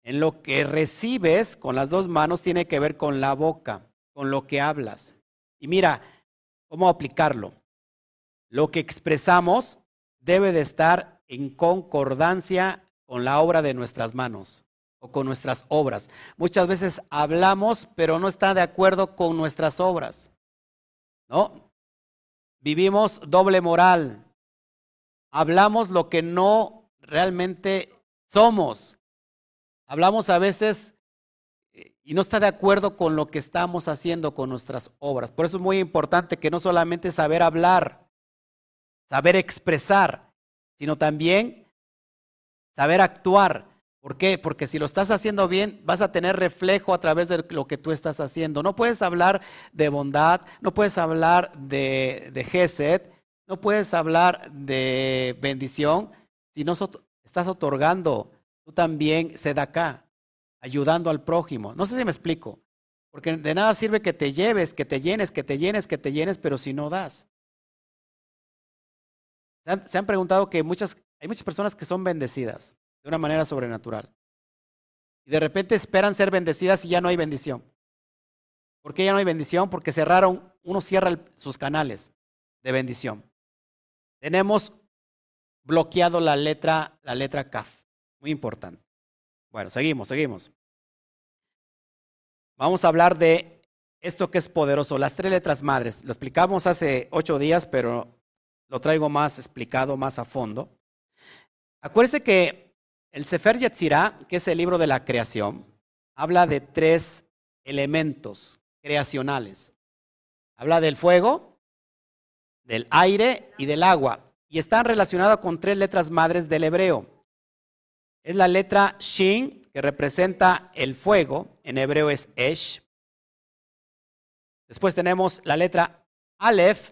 en lo que recibes con las dos manos, tiene que ver con la boca, con lo que hablas. Y mira, ¿cómo aplicarlo? Lo que expresamos debe de estar en concordancia con la obra de nuestras manos con nuestras obras. Muchas veces hablamos, pero no está de acuerdo con nuestras obras. ¿No? Vivimos doble moral, hablamos lo que no realmente somos. Hablamos a veces y no está de acuerdo con lo que estamos haciendo con nuestras obras. Por eso es muy importante que no solamente saber hablar, saber expresar, sino también saber actuar. ¿Por qué? Porque si lo estás haciendo bien, vas a tener reflejo a través de lo que tú estás haciendo. No puedes hablar de bondad, no puedes hablar de, de gesed, no puedes hablar de bendición si no estás otorgando tú también acá, ayudando al prójimo. No sé si me explico. Porque de nada sirve que te lleves, que te llenes, que te llenes, que te llenes, pero si no das. Se han, preguntado que muchas, hay muchas personas que son bendecidas de una manera sobrenatural. Y de repente esperan ser bendecidas y ya no hay bendición. ¿Por qué ya no hay bendición? Porque cerraron, uno cierra sus canales de bendición. Tenemos bloqueado la letra, la letra CAF. Muy importante. Bueno, seguimos, seguimos. Vamos a hablar de esto que es poderoso, las tres letras madres. Lo explicamos hace ocho días, pero lo traigo más explicado, más a fondo. Acuérdense que el Sefer Yetzirah, que es el libro de la creación, habla de tres elementos creacionales. Habla del fuego, del aire y del agua. Y están relacionados con tres letras madres del hebreo. Es la letra Shin, que representa el fuego, en hebreo es Esh. Después tenemos la letra Aleph,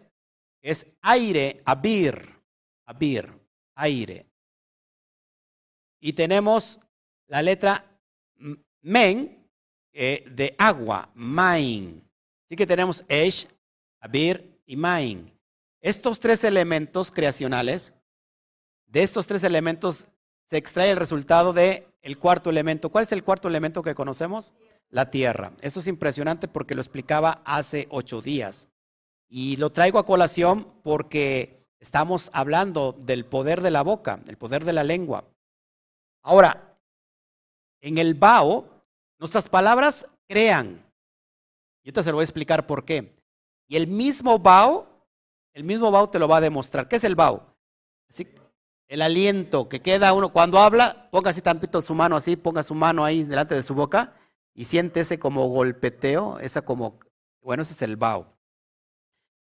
que es aire, abir, abir, aire. Y tenemos la letra Men, de agua, Main. Así que tenemos Esh, Abir y Main. Estos tres elementos creacionales, de estos tres elementos se extrae el resultado de el cuarto elemento. ¿Cuál es el cuarto elemento que conocemos? La tierra. Esto es impresionante porque lo explicaba hace ocho días. Y lo traigo a colación porque estamos hablando del poder de la boca, el poder de la lengua. Ahora, en el Bao, nuestras palabras crean. Y ahorita se lo voy a explicar por qué. Y el mismo Bao, el mismo Bao te lo va a demostrar. ¿Qué es el Bao? El aliento que queda uno cuando habla, ponga así tampito su mano así, ponga su mano ahí delante de su boca y siente ese como golpeteo, esa como, bueno, ese es el bao.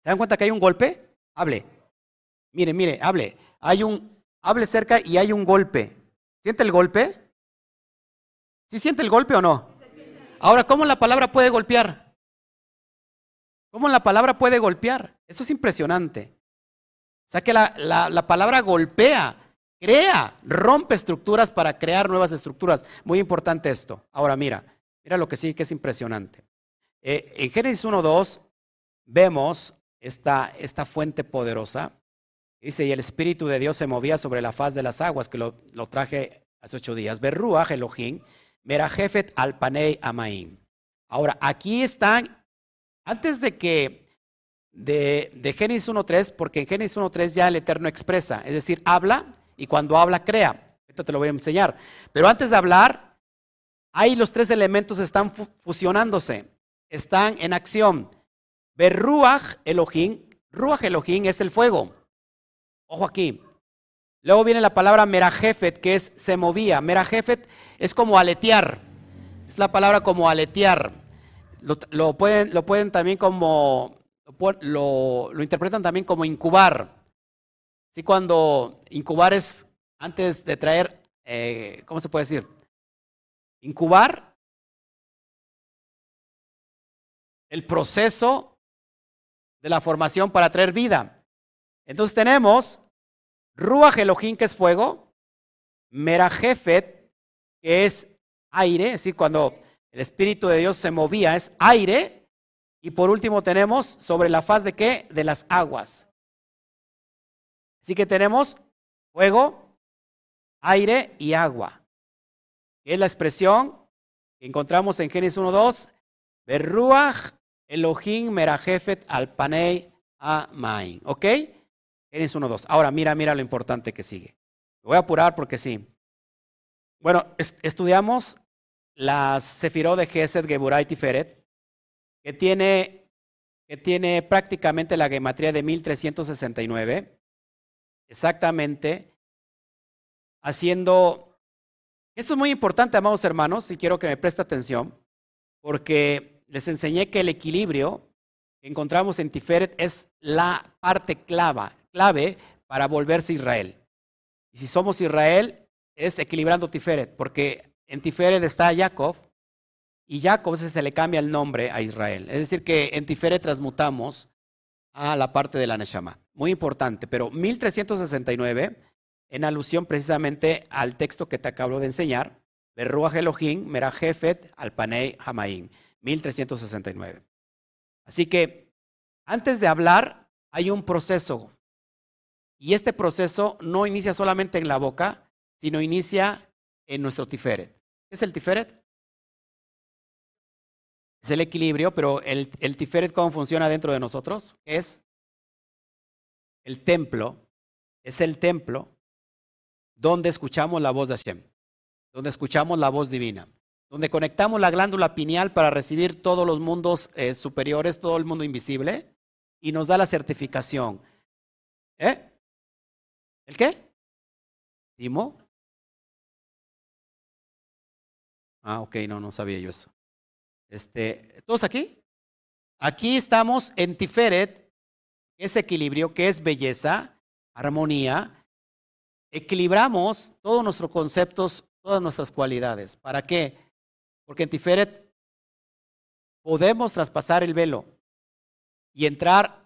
¿Se dan cuenta que hay un golpe? Hable. Mire, mire, hable. Hay un, hable cerca y hay un golpe. ¿Siente el golpe? ¿Sí siente el golpe o no? Ahora, ¿cómo la palabra puede golpear? ¿Cómo la palabra puede golpear? Eso es impresionante. O sea que la, la, palabra golpea, crea, rompe estructuras para crear nuevas estructuras. Muy importante esto. Ahora mira, mira lo que sí que es impresionante. Eh, en Génesis 1.2 vemos esta, esta fuente poderosa. Dice, y el Espíritu de Dios se movía sobre la faz de las aguas, que lo, lo traje hace ocho días. Berruach Elohim, Merajefet Alpanei Amaim. Ahora, aquí están, antes de que de, de Génesis 1.3, porque en Génesis 1.3 ya el Eterno expresa, es decir, habla y cuando habla crea. Esto te lo voy a enseñar. Pero antes de hablar, ahí los tres elementos están fusionándose, están en acción. Berruach Elohim, Ruach Elohim es el fuego. Ojo aquí. Luego viene la palabra merajefet, que es se movía. Merajefet es como aletear. Es la palabra como aletear. Lo, pueden, lo pueden también como lo, interpretan también como incubar. Sí, cuando incubar es antes de traer, eh, ¿cómo se puede decir? Incubar el proceso de la formación para traer vida. Entonces tenemos Ruach Elohim, que es fuego, Merajefet, que es aire, es decir, cuando el Espíritu de Dios se movía, es aire, y por último tenemos sobre la faz de qué? De las aguas. Así que tenemos fuego, aire y agua. Es la expresión que encontramos en Génesis 1.2. Berruach Elohim Merajefet Alpanei Amain. ¿Ok? Génesis 1.2. Ahora mira, mira lo importante que sigue. Lo voy a apurar porque sí. Bueno, estudiamos las Sefirot de Gesed, Geburay, Tiferet que tiene, que tiene prácticamente la gematría de 1369, exactamente, haciendo... Esto es muy importante, amados hermanos, y quiero que me preste atención, porque les enseñé que el equilibrio que encontramos en Tiferet es la parte clave, clave para volverse Israel. Y si somos Israel, es equilibrando Tiferet, porque en Tiferet está Jacob y Jacob se le cambia el nombre a Israel. Es decir, que en Tiferet transmutamos a la parte de la Neshama. Muy importante, pero 1369, en alusión precisamente al texto que te acabo de enseñar, Berruach Elohim, Merajefet, Alpanei, Hamaim, 1369. Así que antes de hablar, hay un proceso. Y este proceso no inicia solamente en la boca, sino inicia en nuestro tiferet. ¿Qué es el tiferet? Es el equilibrio, pero el, tiferet, ¿cómo funciona dentro de nosotros? Es el templo, es el templo donde escuchamos la voz de Hashem, donde escuchamos la voz divina, donde conectamos la glándula pineal para recibir todos los mundos eh, superiores, todo el mundo invisible, y nos da la certificación. ¿Eh? ¿El qué? ¿Timo? Ah, ok, no, no sabía yo eso. Este, ¿Todos aquí? Aquí estamos en Tiferet, es equilibrio, que es belleza, armonía. Equilibramos todos nuestros conceptos, todas nuestras cualidades. ¿Para qué? Porque en Tiferet podemos traspasar el velo y entrar.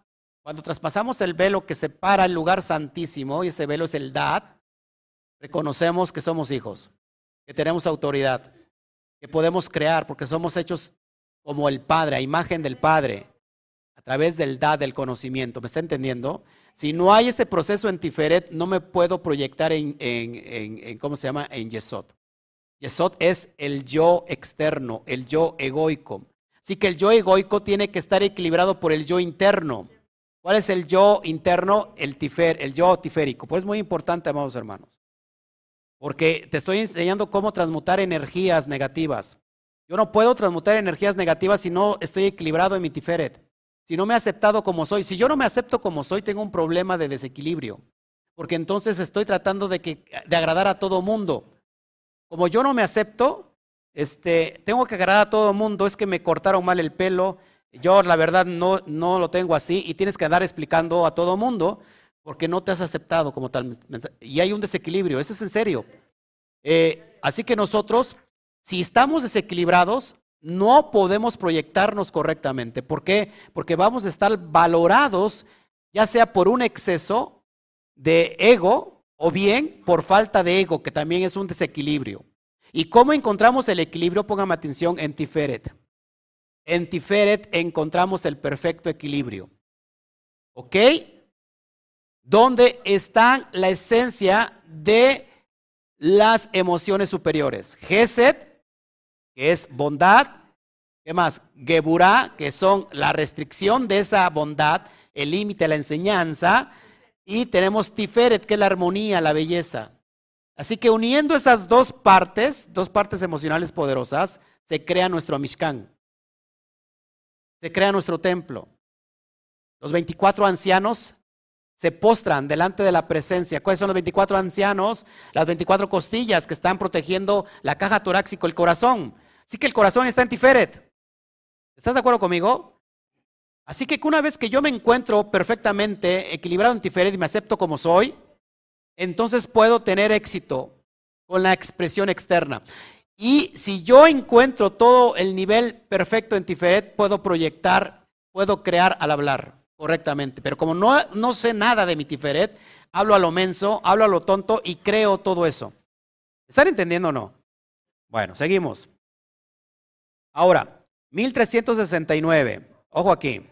Cuando traspasamos el velo que separa el lugar santísimo, y ese velo es el Dad, reconocemos que somos hijos, que tenemos autoridad, que podemos crear, porque somos hechos como el Padre, a imagen del Padre, a través del Dad, del conocimiento. ¿Me está entendiendo? Si no hay ese proceso en Tiferet, no me puedo proyectar en, en, en, ¿cómo se llama? En Yesod. Yesod es el yo externo, el yo egoico. Así que el yo egoico tiene que estar equilibrado por el yo interno. ¿Cuál es el yo interno? El, yo tiférico. Pues es muy importante, amados hermanos. Porque te estoy enseñando cómo transmutar energías negativas. Yo no puedo transmutar energías negativas si no estoy equilibrado en mi tiferet. Si no me he aceptado como soy. Si yo no me acepto como soy, tengo un problema de desequilibrio. Porque entonces estoy tratando de, que, de agradar a todo mundo. Como yo no me acepto, este, tengo que agradar a todo mundo, es que me cortaron mal el pelo, yo la verdad no, no lo tengo así y tienes que andar explicando a todo mundo porque no te has aceptado como tal. Y hay un desequilibrio, eso es en serio. Eh, así que nosotros, si estamos desequilibrados, no podemos proyectarnos correctamente. ¿Por qué? Porque vamos a estar valorados, ya sea por un exceso de ego, o bien por falta de ego, que también es un desequilibrio. ¿Y cómo encontramos el equilibrio? Póngame atención en Tiferet. En Tiferet encontramos el perfecto equilibrio. ¿Ok? Donde está la esencia de las emociones superiores. Geset, que es bondad. ¿Qué más? Geburah, que son la restricción de esa bondad, el límite, la enseñanza. Y tenemos Tiferet, que es la armonía, la belleza. Así que uniendo esas dos partes, dos partes emocionales poderosas, se crea nuestro Mishkan. Se crea nuestro templo. Los 24 ancianos se postran delante de la presencia. ¿Cuáles son los 24 ancianos? Las 24 costillas que están protegiendo la caja torácica, el corazón. Así que el corazón está en Tiferet. ¿Estás de acuerdo conmigo? Así que una vez que yo me encuentro perfectamente equilibrado en Tiferet y me acepto como soy, entonces puedo tener éxito con la expresión externa. Y si yo encuentro todo el nivel perfecto en Tiferet, puedo proyectar, puedo crear al hablar correctamente. Pero como no, no sé nada de mi Tiferet, hablo a lo menso, hablo a lo tonto y creo todo eso. ¿Están entendiendo o no? Bueno, seguimos. Ahora, 1369. Ojo aquí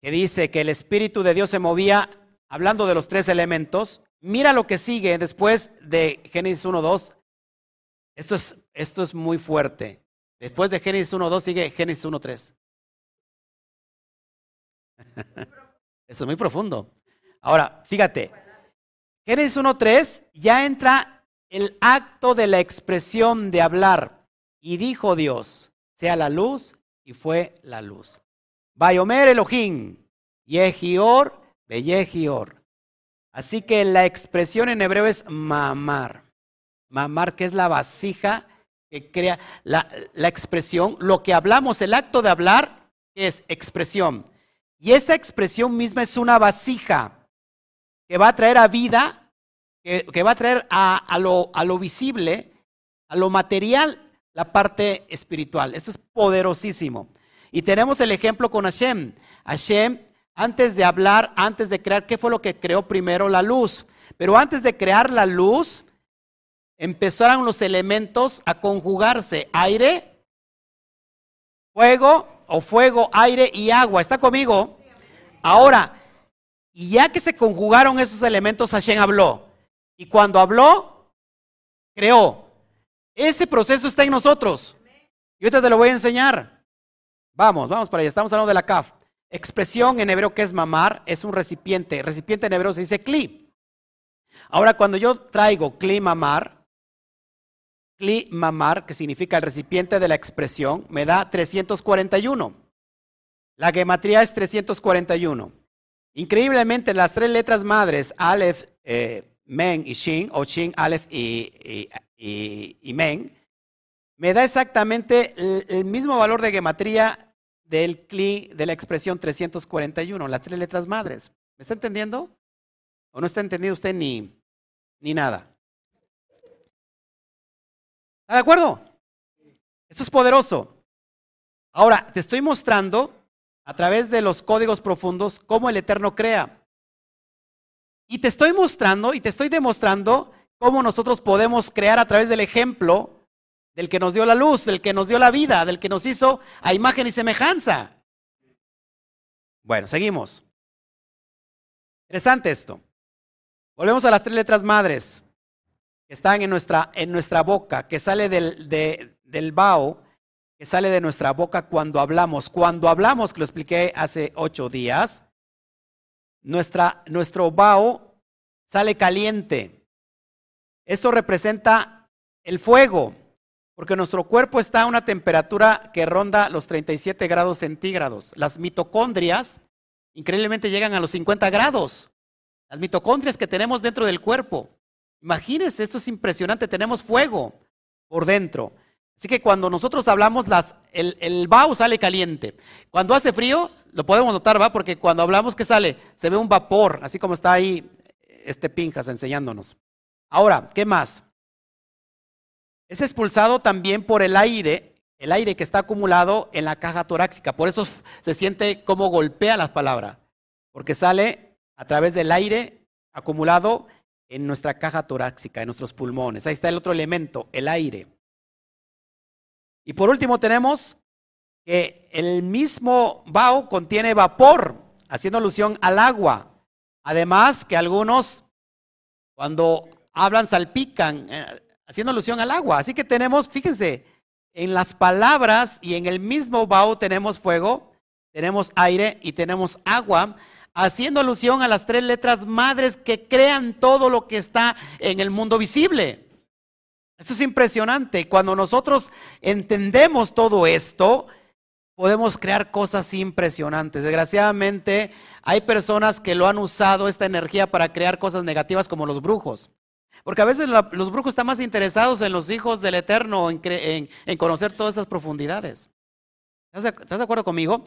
que dice que el Espíritu de Dios se movía, hablando de los tres elementos, mira lo que sigue después de Génesis 1.2. Esto es, esto es muy fuerte. Después de Génesis 1.2 sigue Génesis 1.3. Eso es muy profundo. Ahora, fíjate, Génesis 1.3 ya entra el acto de la expresión de hablar. Y dijo Dios, sea la luz, y fue la luz. Bayomer Elohim, Yehior, Beyehior. Así que la expresión en hebreo es mamar. Mamar, que es la vasija que crea la, la expresión. Lo que hablamos, el acto de hablar, es expresión. Y esa expresión misma es una vasija que va a traer a vida que, va a traer a, lo, a lo visible, a lo material, la parte espiritual. Esto es poderosísimo. Y tenemos el ejemplo con Hashem. Hashem, antes de hablar, antes de crear, ¿qué fue lo que creó primero? La luz. Pero antes de crear la luz, empezaron los elementos a conjugarse. Aire, fuego, o fuego, aire y agua. ¿Está conmigo? Ahora, y ya que se conjugaron esos elementos, Hashem habló. Y cuando habló, creó. Ese proceso está en nosotros. Y ahorita te lo voy a enseñar. Vamos, vamos para allá. Estamos hablando de la CAF. Expresión en hebreo que es mamar, es un recipiente. Recipiente en hebreo se dice cli. Ahora, cuando yo traigo cli mamar, cli mamar, que significa el recipiente de la expresión, me da 341. La gematría es 341. Increíblemente, las tres letras madres, Aleph, eh, Men y Shin, o Shin, Aleph y, y, me da exactamente el, mismo valor de gematría del CLI de la expresión 341, las tres letras madres. ¿Me está entendiendo? ¿O no está entendiendo usted ni, ni nada? ¿Está de acuerdo? Esto es poderoso. Ahora, te estoy mostrando a través de los códigos profundos cómo el Eterno crea. Y te estoy mostrando y te estoy demostrando cómo nosotros podemos crear a través del ejemplo del que nos dio la luz, del que nos dio la vida, del que nos hizo a imagen y semejanza. Bueno, seguimos. Interesante esto. Volvemos a las tres letras madres que están en nuestra, en nuestra boca, que sale del, del bao, que sale de nuestra boca cuando hablamos. Cuando hablamos, que lo expliqué hace ocho días, nuestra, nuestro bao sale caliente. Esto representa el fuego, porque nuestro cuerpo está a una temperatura que ronda los 37 grados centígrados. Las mitocondrias increíblemente llegan a los 50 grados. Las mitocondrias que tenemos dentro del cuerpo. Imagínense, esto es impresionante, tenemos fuego por dentro. Así que cuando nosotros hablamos, las, el, el sale caliente. Cuando hace frío, lo podemos notar, ¿va? Porque cuando hablamos, ¿qué sale? Se ve un vapor, así como está ahí este Pinjas enseñándonos. Ahora, ¿qué más? Es expulsado también por el aire, el aire que está acumulado en la caja torácica. Por eso se siente como golpea las palabras, porque sale a través del aire acumulado en nuestra caja torácica, en nuestros pulmones. Ahí está el otro elemento, el aire. Y por último tenemos que el mismo bao contiene vapor, haciendo alusión al agua. Además que algunos, cuando hablan, salpican, eh, haciendo alusión al agua. Así que tenemos, fíjense, en las palabras y en el mismo Bao tenemos fuego, tenemos aire y tenemos agua, haciendo alusión a las tres letras madres que crean todo lo que está en el mundo visible. Esto es impresionante. Cuando nosotros entendemos todo esto, podemos crear cosas impresionantes. Desgraciadamente, hay personas que lo han usado esta energía para crear cosas negativas como los brujos. Porque a veces los brujos están más interesados en los hijos del Eterno, en, conocer todas esas profundidades. ¿Estás de, acuerdo conmigo?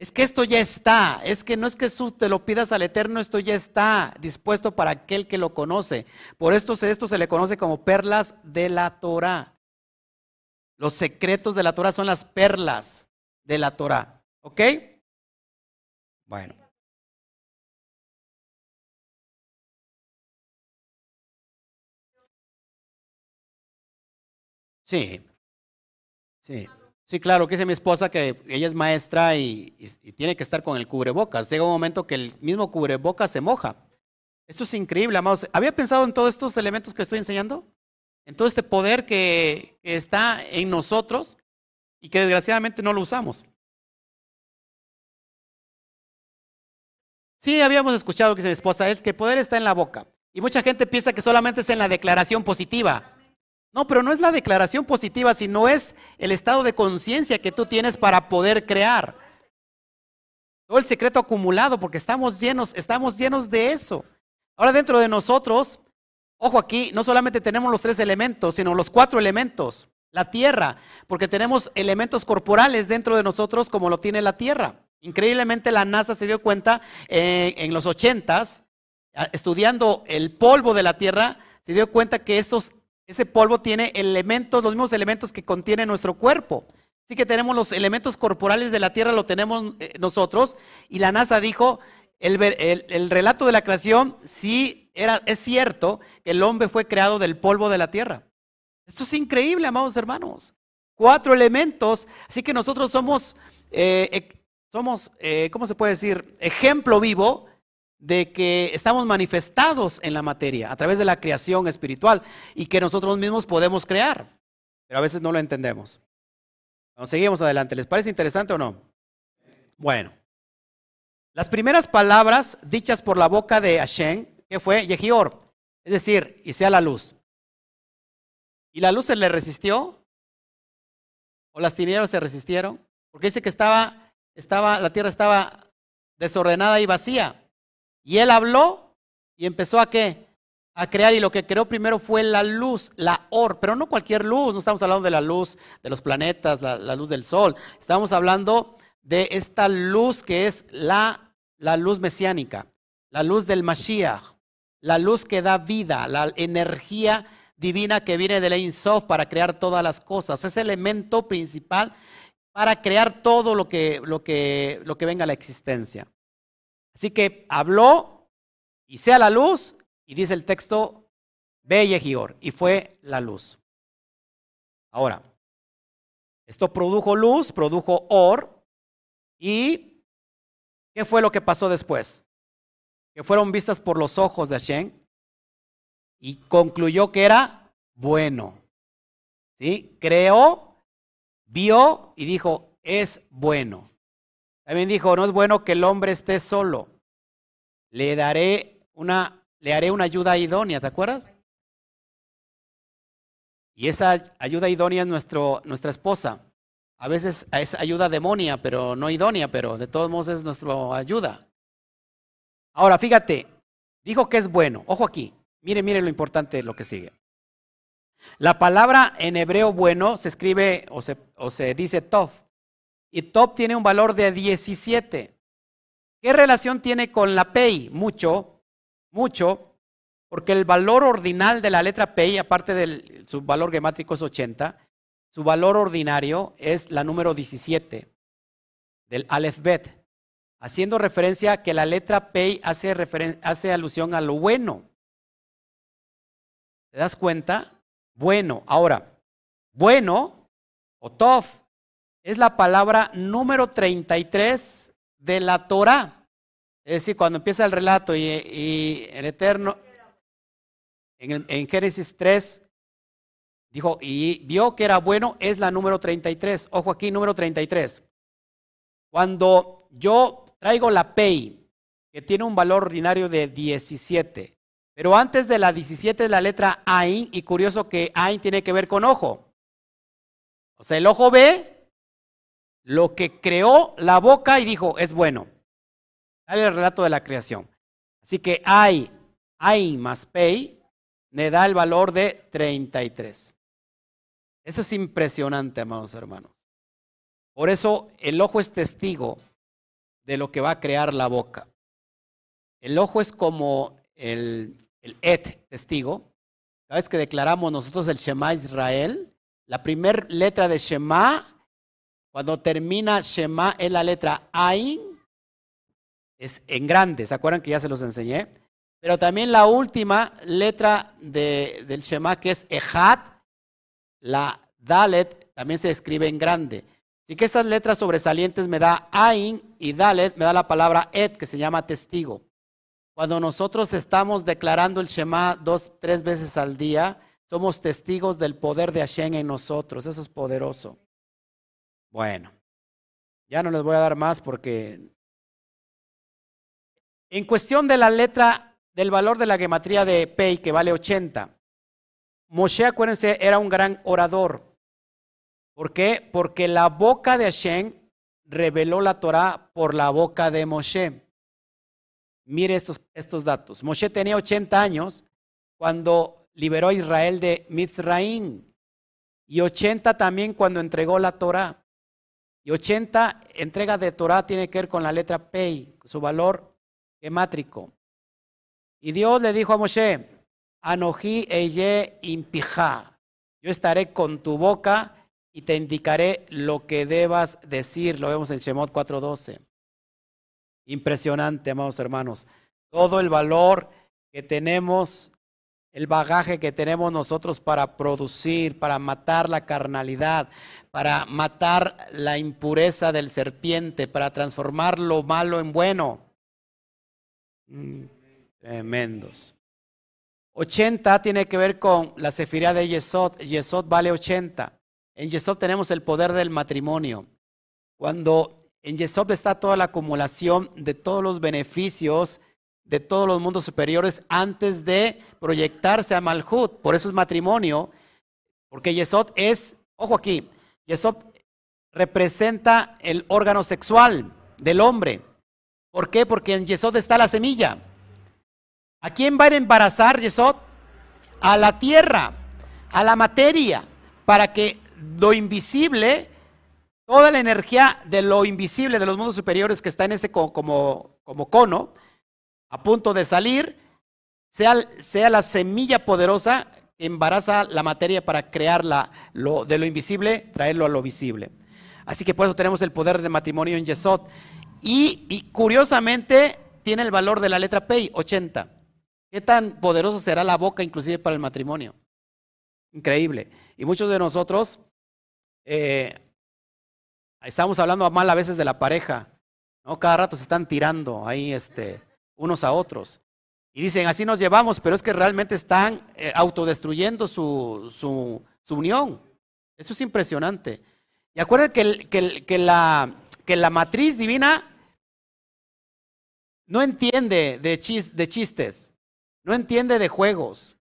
Es que esto ya está, es que no es que tú te lo pidas al Eterno, esto ya está dispuesto para aquel que lo conoce. Por esto, esto se le conoce como perlas de la Torah. Los secretos de la Torah son las perlas de la Torah. ¿Ok? Bueno. Sí, sí. Sí, claro, que dice mi esposa que ella es maestra y, tiene que estar con el cubrebocas. Llega un momento que el mismo cubrebocas se moja. Esto es increíble, amados. ¿Había pensado en todos estos elementos que estoy enseñando? En todo este poder que, que está en nosotros y que desgraciadamente no lo usamos. Sí, habíamos escuchado que dice mi esposa, es que el poder está en la boca. Y mucha gente piensa que solamente es en la declaración positiva. No, pero no es la declaración positiva, sino es el estado de conciencia que tú tienes para poder crear. Todo el secreto acumulado, porque estamos llenos, estamos llenos de eso. Ahora dentro de nosotros, ojo aquí, no solamente tenemos los tres elementos, sino los cuatro elementos. La tierra, porque tenemos elementos corporales dentro de nosotros como lo tiene la tierra. Increíblemente la NASA se dio cuenta eh, en los ochentas estudiando el polvo de la tierra, se dio cuenta que estos, ese polvo tiene elementos, los mismos elementos que contiene nuestro cuerpo. Así que tenemos los elementos corporales de la tierra, lo tenemos eh, nosotros. Y la NASA dijo, el, el, relato de la creación sí era, es cierto que el hombre fue creado del polvo de la tierra. Esto es increíble, amados hermanos. Cuatro elementos, así que nosotros somos, eh, somos, eh, ¿cómo se puede decir? Ejemplo vivo de que estamos manifestados en la materia a través de la creación espiritual y que nosotros mismos podemos crear, pero a veces no lo entendemos seguimos adelante. ¿Les parece interesante o no? Bueno. Las primeras palabras dichas por la boca de Hashem, que fue Yehior, es decir, y sea la luz. ¿Y la luz se le resistió? ¿O las tinieblas se resistieron? Porque dice que estaba, estaba, la tierra estaba desordenada y vacía. Y él habló y empezó a qué? a crear y lo que creó primero fue la luz, la or, pero no cualquier luz, no estamos hablando de la luz de los planetas, la, luz del sol, estamos hablando de esta luz que es la, la luz mesiánica, la luz del Mashiach, la luz que da vida, la energía divina que viene de la Insof para crear todas las cosas, es el elemento principal para crear todo lo que, lo que, lo que venga a la existencia. Así que habló y sea la luz y dice el texto, ve Yehior, y fue la luz. Ahora, esto produjo luz, produjo or, y ¿qué fue lo que pasó después? Que fueron vistas por los ojos de Hashem y concluyó que era bueno. ¿Sí? Creó, vio y dijo, es bueno. También dijo, no es bueno que el hombre esté solo. Le daré una le haré una ayuda idónea, ¿te acuerdas? Y esa ayuda idónea es nuestro, nuestra esposa. A veces es ayuda demonia, pero no idónea, pero de todos modos es nuestra ayuda. Ahora, fíjate, dijo que es bueno. Ojo aquí. Mire, mire lo importante de lo que sigue. La palabra en hebreo bueno se escribe o se, o se dice tov. Y tov tiene un valor de 17. ¿Qué relación tiene con la pei? Mucho, mucho, porque el valor ordinal de la letra P, aparte de su valor gemátrico es 80, su valor ordinario es la número 17 del Aleph Bet, haciendo referencia a que la letra P hace, alusión a lo bueno. ¿Te das cuenta? Bueno. Ahora, bueno o Tov es la palabra número 33 de la Torah. Es decir, cuando empieza el relato y, el Eterno, en, en, Génesis 3, dijo, y vio que era bueno, es la número 33. Ojo aquí, número 33. Cuando yo traigo la PEI, que tiene un valor ordinario de 17, pero antes de la 17 es la letra AIN, y curioso que AIN tiene que ver con ojo. O sea, el ojo ve lo que creó la boca y dijo, es bueno el relato de la creación. Así que hay, hay más pay, me da el valor de 33. Eso es impresionante, amados hermanos. Por eso el ojo es testigo de lo que va a crear la boca. El ojo es como el, el et, testigo. Cada vez que declaramos nosotros el Shema Israel, la primera letra de Shema, cuando termina Shema es la letra Ain, es en grande, ¿se acuerdan que ya se los enseñé? Pero también la última letra de, del Shema, que es Ejat, la Dalet, también se escribe en grande. Así que estas letras sobresalientes me da Ain y Dalet me da la palabra Et, que se llama testigo. Cuando nosotros estamos declarando el Shema dos, tres veces al día, somos testigos del poder de Hashem en nosotros. Eso es poderoso. Bueno, ya no les voy a dar más porque en cuestión de la letra del valor de la gematría de Pei, que vale 80, Moshe, acuérdense, era un gran orador. ¿Por qué? Porque la boca de Hashem reveló la Torah por la boca de Moshe. Mire estos, estos datos. Moshe tenía 80 años cuando liberó a Israel de Mitzraim. Y 80 también cuando entregó la Torah. Y 80 entrega de Torah tiene que ver con la letra Pei, su valor gemátrico. Y Dios le dijo a Moshe, Anoji eye impija, yo estaré con tu boca y te indicaré lo que debas decir. Lo vemos en Shemot 4:12. Impresionante, amados hermanos. Todo el valor que tenemos, el bagaje que tenemos nosotros para producir, para matar la carnalidad, para matar la impureza del serpiente, para transformar lo malo en bueno. Mm, tremendos. 80 tiene que ver con la sefiría de Yesod. Yesod vale 80. En Yesod tenemos el poder del matrimonio. Cuando en Yesod está toda la acumulación de todos los beneficios de todos los mundos superiores antes de proyectarse a Malhut. Por eso es matrimonio, porque Yesod es, ojo aquí, Yesod representa el órgano sexual del hombre. ¿Por qué? Porque en Yesod está la semilla. ¿A quién va a embarazar Yesod? A la tierra, a la materia, para que lo invisible, toda la energía de lo invisible de los mundos superiores que está en ese como, como cono, a punto de salir, sea, sea la semilla poderosa que embaraza la materia para crear lo, de lo invisible, traerlo a lo visible. Así que por eso tenemos el poder de matrimonio en Yesod. Y, curiosamente tiene el valor de la letra Pei, 80. ¿Qué tan poderoso será la boca inclusive para el matrimonio? Increíble. Y muchos de nosotros eh, estamos hablando mal a veces de la pareja, ¿no? Cada rato se están tirando ahí este, unos a otros. Y dicen, así nos llevamos, pero es que realmente están eh, autodestruyendo su, su, su, unión. Eso es impresionante. Y acuérdense que, que, que, la, que la matriz divina no entiende de, chis, de chistes no entiende de juegos.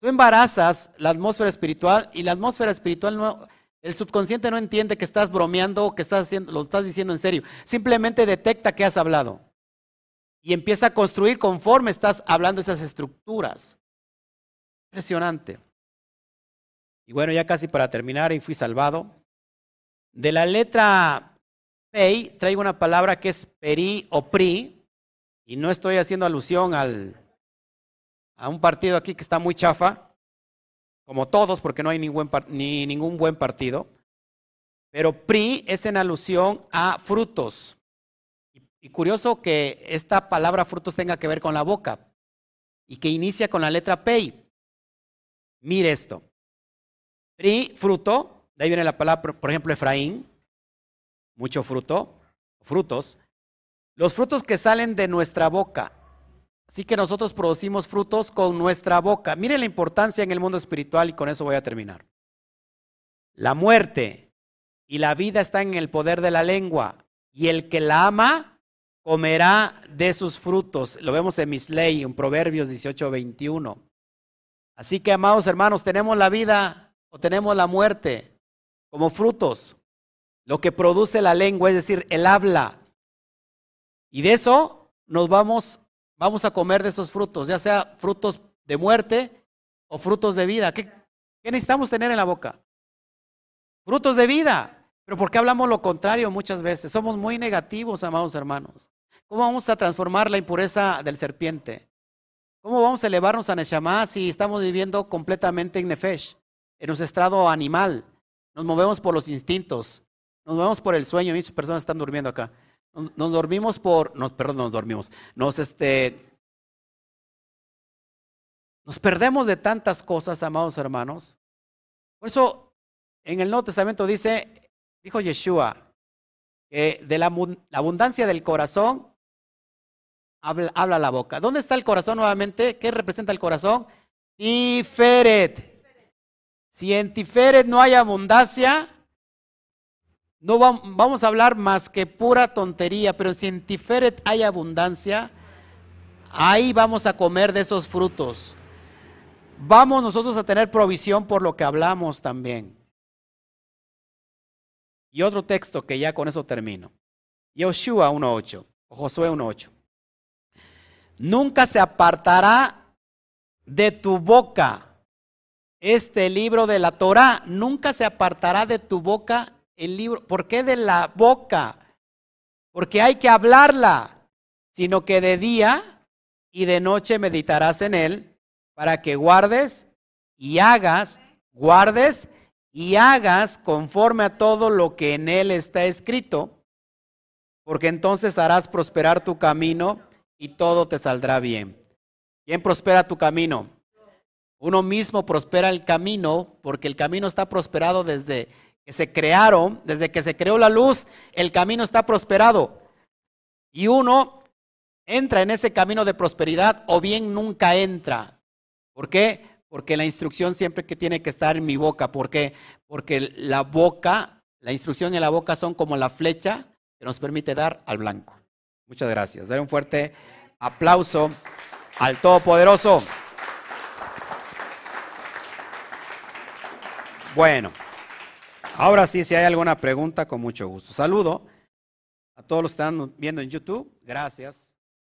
Tú embarazas la atmósfera espiritual y la atmósfera espiritual no, el subconsciente no entiende que estás bromeando o que estás haciendo, lo estás diciendo en serio. Simplemente detecta que has hablado y empieza a construir conforme estás hablando esas estructuras. Impresionante. Y bueno, ya casi para terminar, y fui salvado. De la letra Pei traigo una palabra que es peri o pri, y no estoy haciendo alusión al, a un partido aquí que está muy chafa, como todos, porque no hay ningún, ni ningún buen partido. Pero PRI es en alusión a frutos. Y curioso que esta palabra frutos tenga que ver con la boca y que inicia con la letra PEI. Mire esto. PRI, fruto, de ahí viene la palabra, por ejemplo, Efraín, mucho fruto, frutos. Los frutos que salen de nuestra boca Así que nosotros producimos frutos con nuestra boca. Mire la importancia en el mundo espiritual y con eso voy a terminar. La muerte y la vida están en el poder de la lengua y el que la ama comerá de sus frutos. Lo vemos en Misley, en Proverbios 18, 21. Así que, amados hermanos, tenemos la vida o tenemos la muerte como frutos. Lo que produce la lengua, es decir, el habla. Y de eso nos vamos vamos a comer de esos frutos, ya sea frutos de muerte o frutos de vida. ¿Qué, necesitamos tener en la boca? Frutos de vida. Pero ¿por qué hablamos lo contrario muchas veces? Somos muy negativos, amados hermanos. ¿Cómo vamos a transformar la impureza del serpiente? ¿Cómo vamos a elevarnos a Neshama si estamos viviendo completamente en Nefesh, en nuestro estado animal? Nos movemos por los instintos, nos movemos por el sueño. Muchas personas están durmiendo acá. Nos dormimos por, nos, perdón, nos dormimos. Nos, este, nos perdemos de tantas cosas, amados hermanos. Por eso, en el Nuevo Testamento dice, dijo Yeshua, que de la, abundancia del corazón habla, habla, la boca. ¿Dónde está el corazón nuevamente? ¿Qué representa el corazón? Tiferet. Si en Tiferet no hay abundancia, no vamos a hablar más que pura tontería, pero si en Tiferet hay abundancia, ahí vamos a comer de esos frutos. Vamos nosotros a tener provisión por lo que hablamos también. Y otro texto que ya con eso termino. Yoshua 1.8, Josué 1.8. Nunca se apartará de tu boca este libro de la Torah, nunca se apartará de tu boca el libro. ¿Por qué de la boca? Porque hay que hablarla, sino que de día y de noche meditarás en él para que guardes y hagas, guardes y hagas conforme a todo lo que en él está escrito, porque entonces harás prosperar tu camino y todo te saldrá bien. ¿Quién prospera tu camino? Uno mismo prospera el camino porque el camino está prosperado desde que se crearon, desde que se creó la luz, el camino está prosperado. Y uno entra en ese camino de prosperidad o bien nunca entra. ¿Por qué? Porque la instrucción siempre que tiene que estar en mi boca. ¿Por qué? Porque la boca, la instrucción en la boca son como la flecha que nos permite dar al blanco. Muchas gracias. Dar un fuerte aplauso al Todopoderoso. Bueno, ahora sí, si hay alguna pregunta, con mucho gusto. Saludo a todos los que están viendo en YouTube. Gracias.